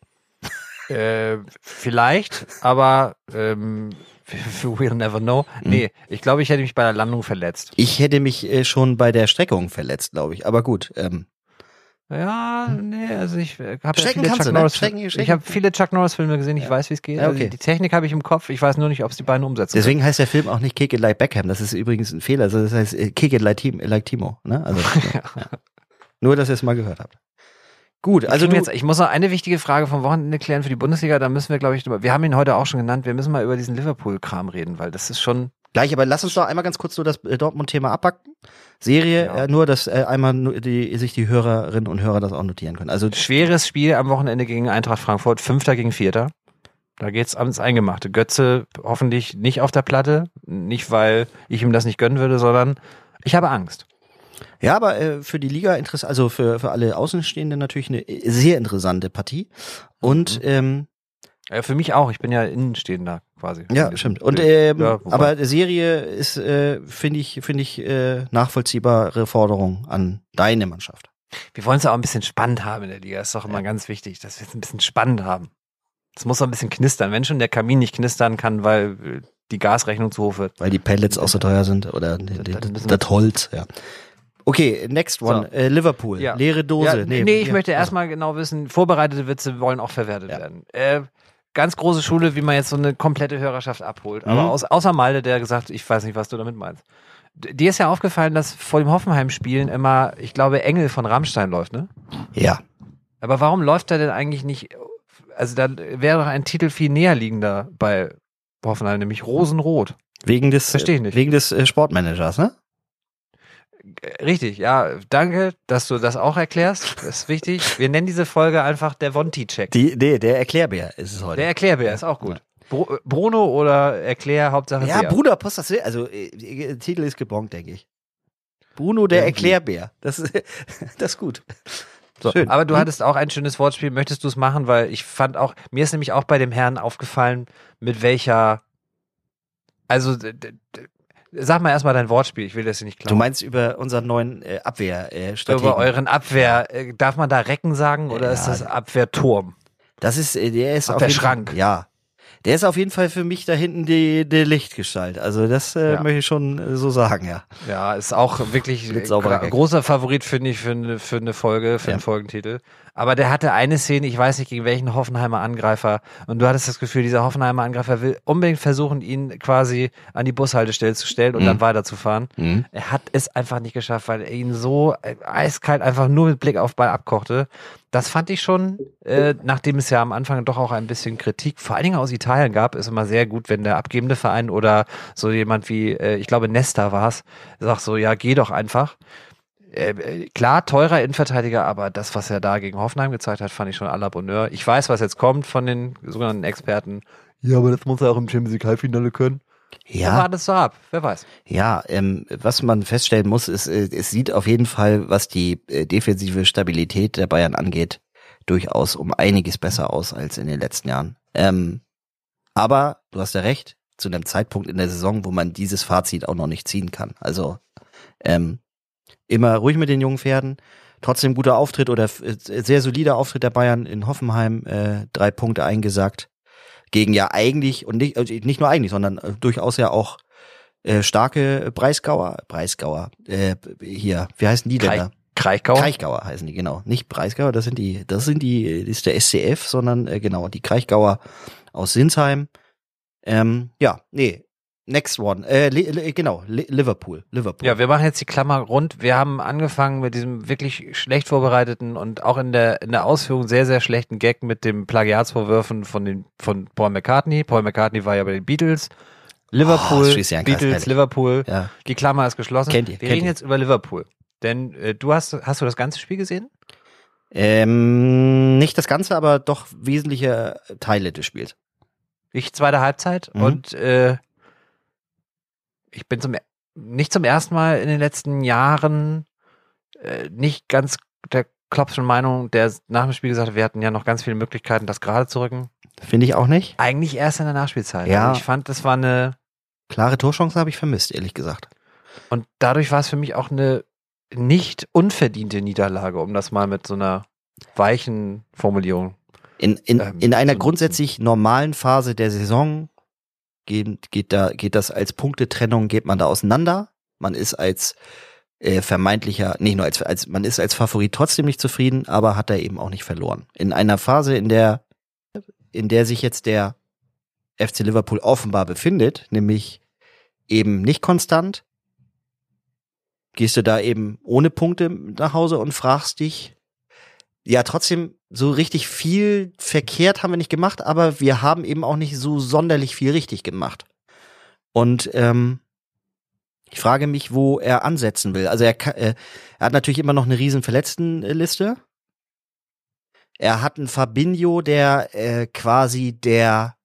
Äh, vielleicht, aber ähm, we'll never know. Mhm. Nee, ich glaube, ich hätte mich bei der Landung verletzt. Ich hätte mich äh, schon bei der Streckung verletzt, glaube ich. Aber gut, ähm, Ja, nee, also ich habe ja viele Chuck du, ne? Norris. Strecken- Ich strecken- habe viele Chuck Norris Filme gesehen. Ich weiß, wie es geht. Ja, okay. Also die Technik habe ich im Kopf. Ich weiß nur nicht, ob es die beiden umsetzen. deswegen heißt der Film auch nicht Kick It Like Beckham. Das ist übrigens ein Fehler. Also das heißt äh, Kick It Like, Tim, like Timo. Ne? Also, ja. Nur, dass ihr es mal gehört habt. Gut, Also du, jetzt, ich muss noch eine wichtige Frage vom Wochenende klären für die Bundesliga. Da müssen wir, glaube ich, drüber- wir haben ihn heute auch schon genannt. Wir müssen mal über diesen Liverpool-Kram reden, weil das ist schon. Gleich, aber lass uns doch einmal ganz kurz nur das äh, Dortmund-Thema abbacken. Serie, Ja. äh, nur, dass äh, einmal die, sich die Hörerinnen und Hörer das auch notieren können. Also Schweres Spiel am Wochenende gegen Eintracht Frankfurt, Fünfter gegen Vierter. Da geht's ans Eingemachte. Götze hoffentlich nicht auf der Platte. Nicht, weil ich ihm das nicht gönnen würde, sondern ich habe Angst. Ja, aber äh, für die Liga interessant, also für, für alle Außenstehenden natürlich eine äh, sehr interessante Partie. Und ähm, Äh, für mich auch. Ich bin ja Innenstehender quasi. ja, stimmt. Und ähm, Ja, aber die Serie ist, äh, finde ich, finde ich, äh, nachvollziehbare Forderung an deine Mannschaft. Wir wollen es ja auch ein bisschen spannend haben in der Liga. ist doch immer ganz wichtig, dass wir es ein bisschen spannend haben. Es muss auch ein bisschen knistern. Wenn schon der Kamin nicht knistern kann, weil äh, die Gasrechnung zu hoch wird. Weil die Pellets auch so teuer sind oder das müssen wir- das Holz, ja. Okay, next one. So. Äh, Liverpool. Ja. Leere Dose. Ja, nee, ich ja. möchte erstmal genau wissen, vorbereitete Witze wollen auch verwertet werden. Äh, ganz große Schule, wie man jetzt so eine komplette Hörerschaft abholt. Aber Mhm. aus, außer Malde, der gesagt, ich weiß nicht, was du damit meinst. Dir ist ja aufgefallen, dass vor dem Hoffenheim-Spielen immer, ich glaube, Engel von Rammstein läuft, ne? Ja. Aber warum läuft er denn eigentlich nicht? Also da wäre doch ein Titel viel näher liegender bei Hoffenheim, nämlich Rosenrot. Wegen des, Versteh ich nicht. Wegen des äh, Sportmanagers, ne? Richtig, ja. Danke, dass du das auch erklärst. Das ist wichtig. Wir nennen diese Folge einfach der Vonti-Check. Die, nee, der Erklärbär ist es heute. Der Erklärbär ist auch gut. Bru Bruno oder Erklär, Hauptsache ja. Bruder Post, das also äh, der Titel ist gebongt, denke ich. Bruno der Irgendwie. Erklärbär. Das ist, das ist gut. So, Schön. aber du Hm? hattest auch ein schönes Wortspiel. Möchtest du es machen? Weil ich fand auch, mir ist nämlich auch bei dem Herrn aufgefallen, mit welcher, also, sag mal erstmal dein Wortspiel. Ich will das hier nicht Du klauen. meinst über unseren neuen äh, Abwehr äh. Über euren Abwehr, äh, darf man da Recken sagen oder Ja. ist das Abwehrturm? Das ist, äh, der ist auf jeden Abwehrschrank. Fall, ja. Der ist auf jeden Fall für mich da hinten die, die Lichtgestalt. Also das äh, Ja. möchte ich schon äh, so sagen, ja. Ja, ist auch wirklich Gag. großer Favorit, finde ich, für eine, für eine Folge, für Ja. einen Folgentitel. Aber der hatte eine Szene, ich weiß nicht gegen welchen Hoffenheimer Angreifer, und du hattest das Gefühl, dieser Hoffenheimer Angreifer will unbedingt versuchen, ihn quasi an die Bushaltestelle zu stellen und Mhm. dann weiterzufahren. Er hat es einfach nicht geschafft, weil er ihn so äh, eiskalt einfach nur mit Blick auf Ball abkochte. Das fand ich schon, äh, nachdem es ja am Anfang doch auch ein bisschen Kritik, vor allen Dingen aus Italien gab, ist immer sehr gut, wenn der abgebende Verein oder so jemand wie, äh, ich glaube Nesta war es, sagt so, ja, geh doch einfach. Äh, äh, klar, teurer Innenverteidiger, aber das, was er da gegen Hoffenheim gezeigt hat, fand ich schon à la Bonheur. Ich weiß, was jetzt kommt von den sogenannten Experten. Ja, aber das muss er auch im Champions League Halbfinale können. Ja. Ja, war das so ab, wer weiß. ja ähm, was man feststellen muss, ist, äh, es sieht auf jeden Fall, was die äh, defensive Stabilität der Bayern angeht, durchaus um einiges besser aus als in den letzten Jahren. Ähm, aber du hast ja recht, zu einem Zeitpunkt in der Saison, wo man dieses Fazit auch noch nicht ziehen kann. Also ähm, immer ruhig mit den jungen Pferden. Trotzdem guter Auftritt oder äh, sehr solider Auftritt der Bayern in Hoffenheim, äh, drei Punkte eingesackt. Gegen ja eigentlich, und nicht, also nicht nur eigentlich, sondern äh, durchaus ja auch äh, starke Breisgauer, Breisgauer, äh, hier, wie heißen die denn da? Kraichgau. Kraichgauer heißen die, genau. Nicht Breisgauer, das sind die, das sind die, das ist der SCF, sondern äh, genau, die Kraichgauer aus Sinsheim. Ähm, ja, nee, next one. Äh, Li genau, Li Liverpool. Liverpool. Ja, wir machen jetzt die Klammer rund. Wir haben angefangen mit diesem wirklich schlecht vorbereiteten und auch in der, in der Ausführung sehr, sehr schlechten Gag mit dem Plagiatsvorwürfen von, den, von Paul McCartney. Paul McCartney war ja bei den Beatles. Liverpool, Oh, ja Beatles, herrlich. Liverpool. ja. Die Klammer ist geschlossen. Kennt ihr, wir kennt reden ihr. jetzt über Liverpool. Denn äh, du hast, hast du das ganze Spiel gesehen? Ähm, nicht das Ganze, aber doch wesentliche Teile des Spiels. Ich zweite Halbzeit Mhm. und äh, ich bin zum nicht zum ersten Mal in den letzten Jahren äh, nicht ganz der Kloppschen Meinung, der nach dem Spiel gesagt hat, wir hatten ja noch ganz viele Möglichkeiten, das gerade zu rücken. Finde ich auch nicht. Eigentlich erst in der Nachspielzeit. Ja. Also ich fand, das war eine Klare Torchancen habe ich vermisst, ehrlich gesagt. und dadurch war es für mich auch eine nicht unverdiente Niederlage, um das mal mit so einer weichen Formulierung. In, in, Ähm, in einer so- grundsätzlich normalen Phase der Saison geht, geht, da, geht das als Punktetrennung, geht man da auseinander. Man ist als äh, vermeintlicher, nicht nur als, als, man ist als Favorit trotzdem nicht zufrieden, aber hat da eben auch nicht verloren. In einer Phase, in der, in der sich jetzt der FC Liverpool offenbar befindet, nämlich eben nicht konstant, gehst du da eben ohne Punkte nach Hause und fragst dich, ja, trotzdem, so richtig viel verkehrt haben wir nicht gemacht, aber wir haben eben auch nicht so sonderlich viel richtig gemacht. Und ähm, ich frage mich, wo er ansetzen will. Also er, äh, er hat natürlich immer noch eine riesen Verletztenliste. Er hat einen Fabinho, der äh, quasi der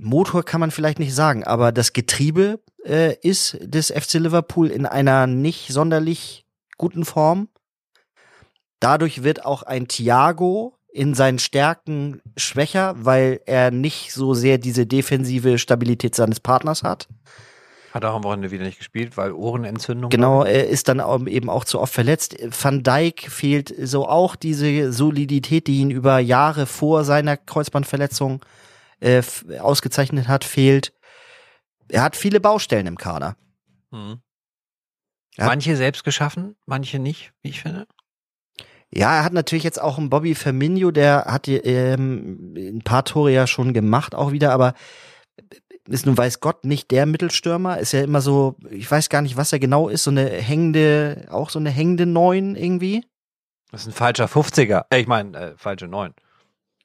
Motor kann man vielleicht nicht sagen, aber das Getriebe äh, ist des FC Liverpool in einer nicht sonderlich guten Form. Dadurch wird auch ein Thiago in seinen Stärken schwächer, weil er nicht so sehr diese defensive Stabilität seines Partners hat. Hat auch am Wochenende wieder nicht gespielt, weil Ohrenentzündung. Genau, er ist dann eben auch zu oft verletzt. Van Dijk fehlt so auch diese Solidität, die ihn über Jahre vor seiner Kreuzbandverletzung äh, ausgezeichnet hat, fehlt. Er hat viele Baustellen im Kader. Ja. Manche selbst geschaffen, manche nicht, wie ich finde. Ja, er hat natürlich jetzt auch einen Bobby Firmino, der hat ähm, ein paar Tore ja schon gemacht, auch wieder, aber ist nun weiß Gott nicht der Mittelstürmer. Ist ja immer so, ich weiß gar nicht, was er genau ist, so eine hängende, auch so eine hängende Neun irgendwie. Das ist ein falscher 50er. Äh, ich meine, äh, falsche 9.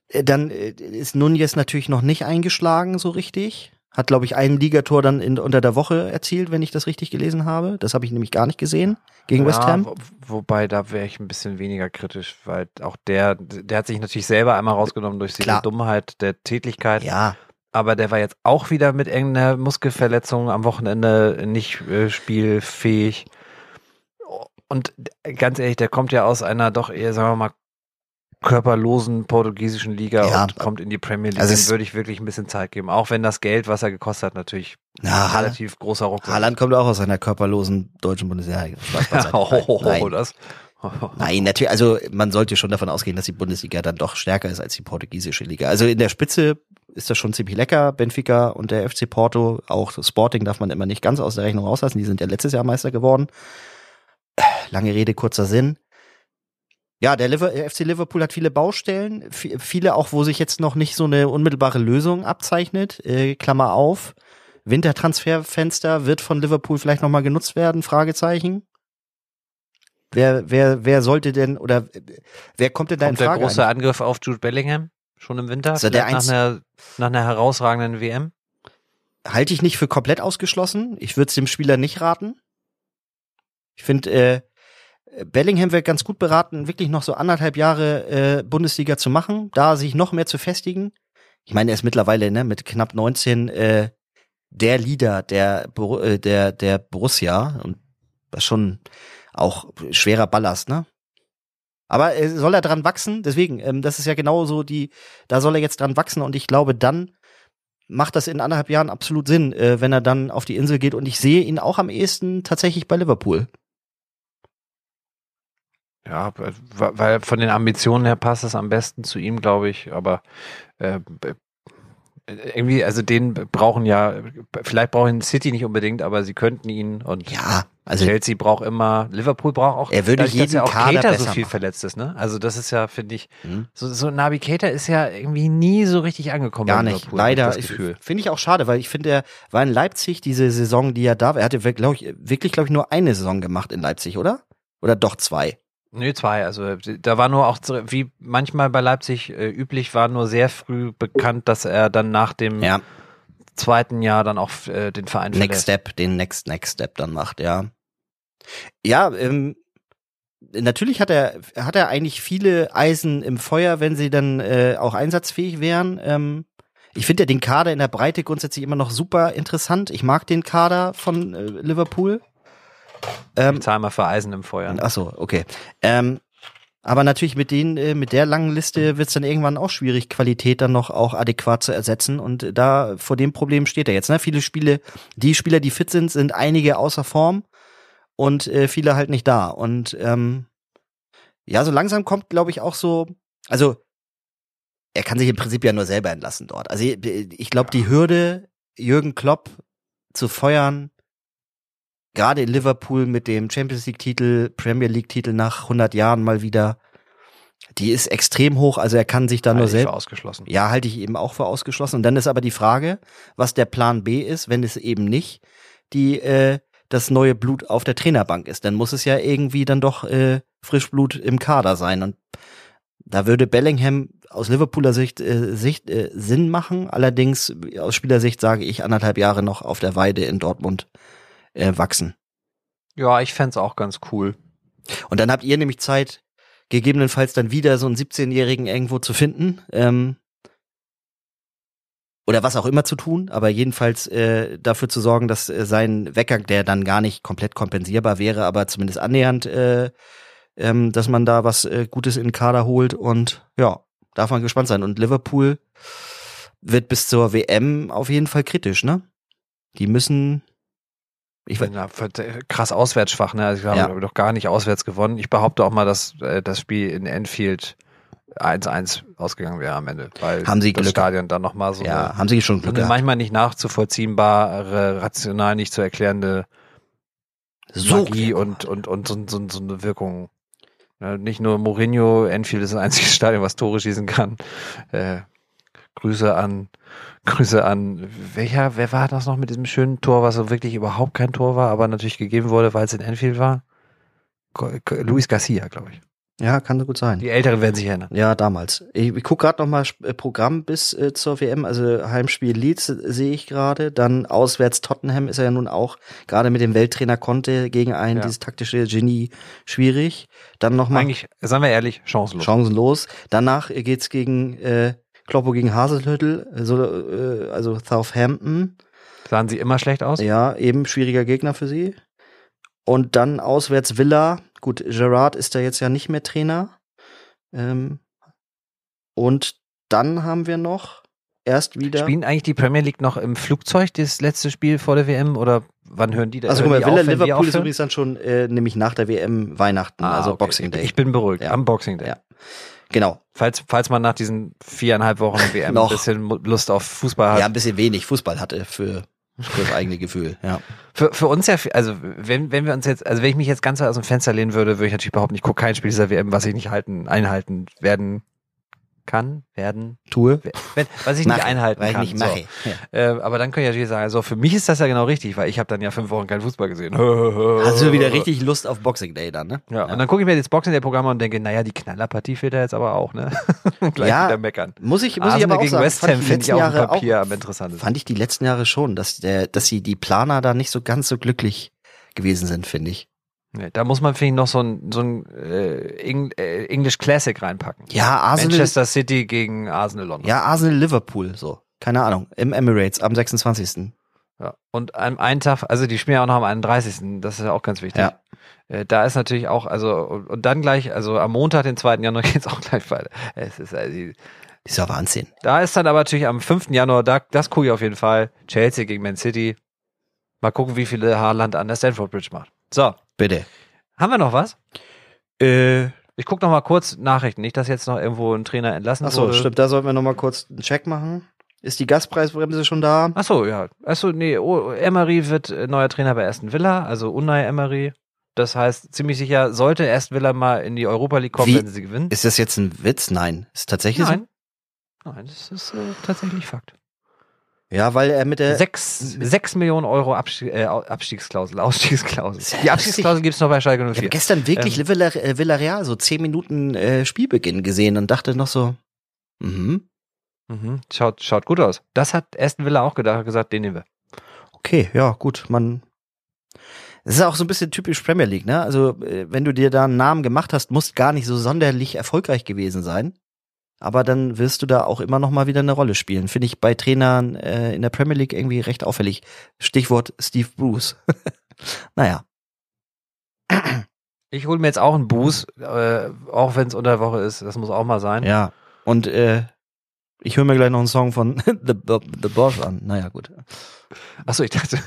Äh, Dann äh, ist Nunez natürlich noch nicht eingeschlagen so richtig. Hat, glaube ich, ein Ligator dann in, unter der Woche erzielt, wenn ich das richtig gelesen habe. Das habe ich nämlich gar nicht gesehen gegen West Ham. wo- wobei, da wäre ich ein bisschen weniger kritisch, weil auch der, der hat sich natürlich selber einmal rausgenommen durch die Klar. Dummheit der Tätigkeit. Ja, Aber der war jetzt auch wieder mit irgendeiner Muskelverletzung am Wochenende nicht äh, spielfähig. Und ganz ehrlich, der kommt ja aus einer doch eher, sagen wir mal, körperlosen portugiesischen Liga Ja. und kommt in die Premier League. Also es- würde ich wirklich ein bisschen Zeit geben. Auch wenn das Geld, was er gekostet hat, natürlich na, ein Haaland, relativ großer Ruck ist. Haaland kommt auch aus einer körperlosen deutschen Bundesliga. Spaß beiseite. oh, Nein, natürlich, also man sollte schon davon ausgehen, dass die Bundesliga dann doch stärker ist als die portugiesische Liga. Also in der Spitze ist das schon ziemlich lecker. Benfica und der FC Porto, auch Sporting darf man immer nicht ganz aus der Rechnung rauslassen. Die sind ja letztes Jahr Meister geworden. Lange Rede, kurzer Sinn. Ja, der FC Liverpool hat viele Baustellen, viele auch, wo sich jetzt noch nicht so eine unmittelbare Lösung abzeichnet. Äh, Klammer auf. Wintertransferfenster wird von Liverpool vielleicht nochmal genutzt werden? Fragezeichen. Wer, wer, wer sollte denn oder wer kommt denn da in Kommt der Frage? große eigentlich? Angriff auf Jude Bellingham schon im Winter? Also der nach, einer, nach einer herausragenden WM? Halte ich nicht für komplett ausgeschlossen. Ich würde es dem Spieler nicht raten. Ich finde, äh, Bellingham wäre ganz gut beraten, wirklich noch so anderthalb Jahre äh, Bundesliga zu machen, da sich noch mehr zu festigen. Ich meine, er ist mittlerweile ne, mit knapp 19 äh, der Leader der, äh, der, der Borussia und das ist schon auch schwerer Ballast, ne? Aber äh, soll er dran wachsen? Deswegen, ähm, das ist ja genau so die, da soll er jetzt dran wachsen und ich glaube, dann macht das in anderthalb Jahren absolut Sinn, äh, wenn er dann auf die Insel geht und ich sehe ihn auch am ehesten tatsächlich bei Liverpool. Ja, weil weil von den Ambitionen her passt es am besten zu ihm, glaube ich. Aber äh, irgendwie, also den brauchen ja, vielleicht brauchen City nicht unbedingt, aber sie könnten ihn und Ja, also Chelsea braucht immer, Liverpool braucht auch. Er würde jeden ja auch Kader Keita so viel machen. verletzt ist, ne? Also das ist ja, finde ich, Hm. so, so Nabi Keita ist ja irgendwie nie so richtig angekommen. gar nicht. Liverpool, Leider. Das Ich- Gefühl. Finde ich auch schade, weil ich finde, er war in Leipzig diese Saison, die er da war. Er hatte, glaube ich, wirklich, glaube ich, nur eine Saison gemacht in Leipzig, oder? Oder doch zwei? Nö, zwei. Also da war nur auch, wie manchmal bei Leipzig äh, üblich, war nur sehr früh bekannt, dass er dann nach dem Ja. zweiten Jahr dann auch äh, den Verein Next verlässt. Step, den Next Next Step dann macht, ja. Ja, ähm, natürlich hat er hat er eigentlich viele Eisen im Feuer, wenn sie dann äh, auch einsatzfähig wären. Ähm, ich finde ja den Kader in der Breite grundsätzlich immer noch super interessant. Ich mag den Kader von äh, Liverpool. Ähm, Ich zahle mal für Eisen im Feuer. Ach so, okay. Ähm, aber natürlich mit den, äh, mit der langen Liste wird es dann irgendwann auch schwierig, Qualität dann noch auch adäquat zu ersetzen. Und da vor dem Problem steht er jetzt. Ne? Viele Spiele, die Spieler, die fit sind, sind einige außer Form und äh, viele halt nicht da. Und ähm, ja, so langsam kommt, glaube ich, auch so, also er kann sich im Prinzip ja nur selber entlassen dort. Also ich, ich glaube, die Hürde, Jürgen Klopp zu feuern, gerade in Liverpool mit dem Champions League Titel, Premier League Titel nach 100 Jahren mal wieder, die ist extrem hoch. Also er kann sich da nur ich für selbst, ausgeschlossen. ja, halte ich eben auch für ausgeschlossen. Und dann ist aber die Frage, was der Plan B ist, wenn es eben nicht die äh, das neue Blut auf der Trainerbank ist. Dann muss es ja irgendwie dann doch äh, Frischblut im Kader sein. Und da würde Bellingham aus Liverpooler Sicht, äh, Sicht äh, Sinn machen. Allerdings aus Spielersicht sage ich anderthalb Jahre noch auf der Weide in Dortmund äh, wachsen. Ja, ich fänd's auch ganz cool. Und dann habt ihr nämlich Zeit, gegebenenfalls dann wieder so einen 17-Jährigen irgendwo zu finden. Ähm, oder was auch immer zu tun, aber jedenfalls äh, dafür zu sorgen, dass äh, sein Weggang, der dann gar nicht komplett kompensierbar wäre, aber zumindest annähernd, äh, ähm, dass man da was äh, Gutes in den Kader holt und ja, darf man gespannt sein. Und Liverpool wird bis zur WM auf jeden Fall kritisch, ne? Die müssen, ich Ja, äh, krass auswärtsschwach, ne? Also ich Ja. habe doch gar nicht auswärts gewonnen. Ich behaupte auch mal, dass äh, das Spiel in Enfield 1-1 ausgegangen wäre am Ende, weil Haben sie das Glück. Stadion dann nochmal so ja, eine, haben sie schon Glück eine manchmal nicht nachzuvollziehbare, rational nicht zu erklärende So Magie und, und, und so, so, so eine Wirkung. Ja, nicht nur Mourinho, Enfield ist das einzige Stadion, was Tore schießen kann. Äh, Grüße an, Grüße an, welcher, wer war das noch mit diesem schönen Tor, was so wirklich überhaupt kein Tor war, aber natürlich gegeben wurde, weil es in Enfield war? Luis Garcia, glaube ich. Ja, kann so gut sein. Die Älteren werden sich erinnern. Ja, damals. Ich, ich gucke gerade noch mal Sp- äh, Programm bis äh, zur WM. Also Heimspiel Leeds äh, sehe ich gerade. Dann auswärts Tottenham ist er ja nun auch gerade mit dem Welttrainer Conte gegen ein Ja. dieses taktische Genie schwierig. Dann noch mal Eigentlich, sagen wir ehrlich, chancenlos. chancenlos. Danach äh, geht's gegen äh, Kloppo gegen Haselhüttel, also, äh, also Southampton. Sahen sie immer schlecht aus? Ja, eben schwieriger Gegner für sie. Und dann auswärts Villa. Gut, Gerard ist da jetzt ja nicht mehr Trainer. Ähm, und dann haben wir noch erst wieder. Spielen eigentlich die Premier League noch im Flugzeug, das letzte Spiel vor der WM? Oder wann hören die da? also guck mal, Villa auf, Liverpool ist übrigens dann schon äh, nämlich nach der WM Weihnachten, Ah, also okay. Boxing Day. Ich bin beruhigt. Ja. Am Boxing Day. Ja. Genau. Falls, falls man nach diesen viereinhalb Wochen WM Noch. ein bisschen Lust auf Fußball hat. Ja, ein bisschen wenig Fußball hatte für, für das eigene Gefühl. Ja. Für, für uns ja, also wenn, wenn wir uns jetzt, also wenn ich mich jetzt ganz weit aus dem Fenster lehnen würde, würde ich natürlich behaupten, ich gucke kein Spiel dieser WM, was ich nicht halten, einhalten werden kann, werden, Tue. wenn, was ich nicht einhalten weil ich kann. nicht so. mache. Ja. Äh, aber dann können ja natürlich sagen, also für mich ist das ja genau richtig, weil ich habe dann ja fünf Wochen keinen Fußball gesehen. Hast du wieder richtig Lust auf Boxing Day dann, ne? Ja, und dann gucke ich mir das Boxing der Programme und denke, naja, die Knallerpartie fehlt da jetzt aber auch, ne? Gleich Ja, wieder meckern. Muss ich, muss ich aber auch gegen sagen, West fand Ham finde ich auf dem Papier auch, am interessantesten. fand ich die letzten Jahre schon, dass der, dass sie die Planer da nicht so ganz so glücklich gewesen sind, finde ich. Da muss man, finde ich, noch so ein, so ein äh, äh, English Classic reinpacken. Ja, Arsenal, Manchester City gegen Arsenal London. ja, Arsenal Liverpool, so. Keine Ahnung. Im Emirates am 26. Ja. Und am einen Tag, also die spielen ja auch noch am 31. Das ist ja auch ganz wichtig. Ja. Äh, da ist natürlich auch, also, und, und dann gleich, also am Montag, den 2. Januar geht's auch gleich weiter. Es ist, also, die- Ist ja Wahnsinn. da ist dann aber natürlich am 5. Januar, da, das gucke ich auf jeden Fall. Chelsea gegen Man City. Mal gucken, wie viele Haaland an der Stanford Bridge macht. So. Bitte. Haben wir noch was? Äh, Ich gucke noch mal kurz Nachrichten. Nicht, dass jetzt noch irgendwo ein Trainer entlassen achso, wurde. stimmt, da sollten wir nochmal kurz einen Check machen. Ist die Gaspreisbremse schon da? Ach so, ja. Achso, nee, oh, Emery wird äh, neuer Trainer bei Aston Villa, also Unai Emery. Das heißt, ziemlich sicher sollte Aston Villa mal in die Europa League kommen, Wie? wenn sie gewinnen. Ist das jetzt ein Witz? Nein. Ist tatsächlich Nein. Nein, das ist äh, tatsächlich Fakt. Ja, weil er mit der. Sechs, sechs Millionen Euro Abstieg, äh, Abstiegsklausel, Ausstiegsklausel. Die Abstiegsklausel gibt's noch bei Schalke Ich habe 04. gestern wirklich Ähm. Äh, Villarreal so zehn Minuten äh, Spielbeginn gesehen und dachte noch so, mhm, Mhm. Schaut, schaut gut aus. Das hat Aston Villa auch gedacht, hat gesagt, den nehmen wir. okay, ja, gut, man. Es ist auch so ein bisschen typisch Premier League, ne? Also, äh, wenn du dir da einen Namen gemacht hast, musst gar nicht so sonderlich erfolgreich gewesen sein. Aber dann wirst du da auch immer noch mal wieder eine Rolle spielen. Finde ich bei Trainern äh, in der Premier League irgendwie recht auffällig. Stichwort Steve Bruce. naja. Ich hole mir jetzt auch einen Boost, äh, auch wenn es unter der Woche ist. Das muss auch mal sein. Ja. Und äh, ich höre mir gleich noch einen Song von The, The, The Boss an. Naja, gut. Achso, ich dachte,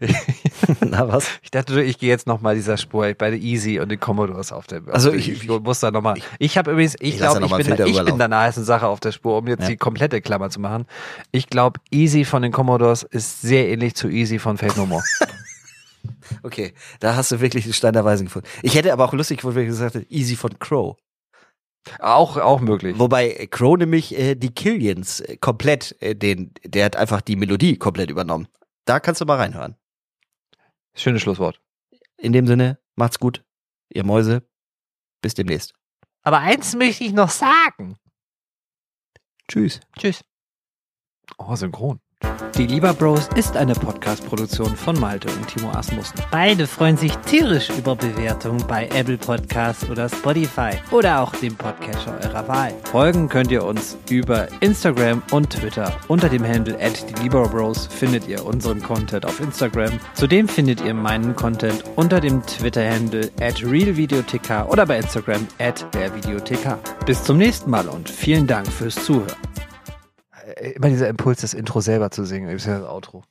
Na was? ich dachte, ich gehe jetzt nochmal dieser Spur bei der Easy und den Commodores auf der. Also auf der- ich- ich, muss da nochmal. Ich habe übrigens, ich ich glaube, ich, bin, Filter ich bin da eine heißen Sache auf der Spur, um jetzt Ja. die komplette Klammer zu machen. Ich glaube, Easy von den Commodores ist sehr ähnlich zu Easy von Fate No More. Okay, da hast du wirklich den Stein der Weisen gefunden. Ich hätte aber auch lustig gefunden, wenn ich gesagt hätte, Easy von Crow. Auch, auch möglich. Wobei Crow nämlich äh, die Killians äh, komplett, äh, den, der hat einfach die Melodie komplett übernommen. Da kannst du mal reinhören. Schönes Schlusswort. In dem Sinne, macht's gut, ihr Mäuse. Bis demnächst. Aber eins möchte ich noch sagen. Tschüss. Tschüss. Oh, synchron. Die Lieber Bros ist eine Podcast-Produktion von Malte und Timo Asmussen. Beide freuen sich tierisch über Bewertungen bei Apple Podcasts oder Spotify oder auch dem Podcatcher eurer Wahl. Folgen könnt ihr uns über Instagram und Twitter. Unter dem Handle at die Lieber Bros findet ihr unseren Content auf Instagram. Zudem findet ihr meinen Content unter dem Twitter-Handle at realvideothek oder bei Instagram at dervideothek. Bis zum nächsten Mal und vielen Dank fürs Zuhören. Immer dieser Impuls, das Intro selber zu singen, ist das Outro.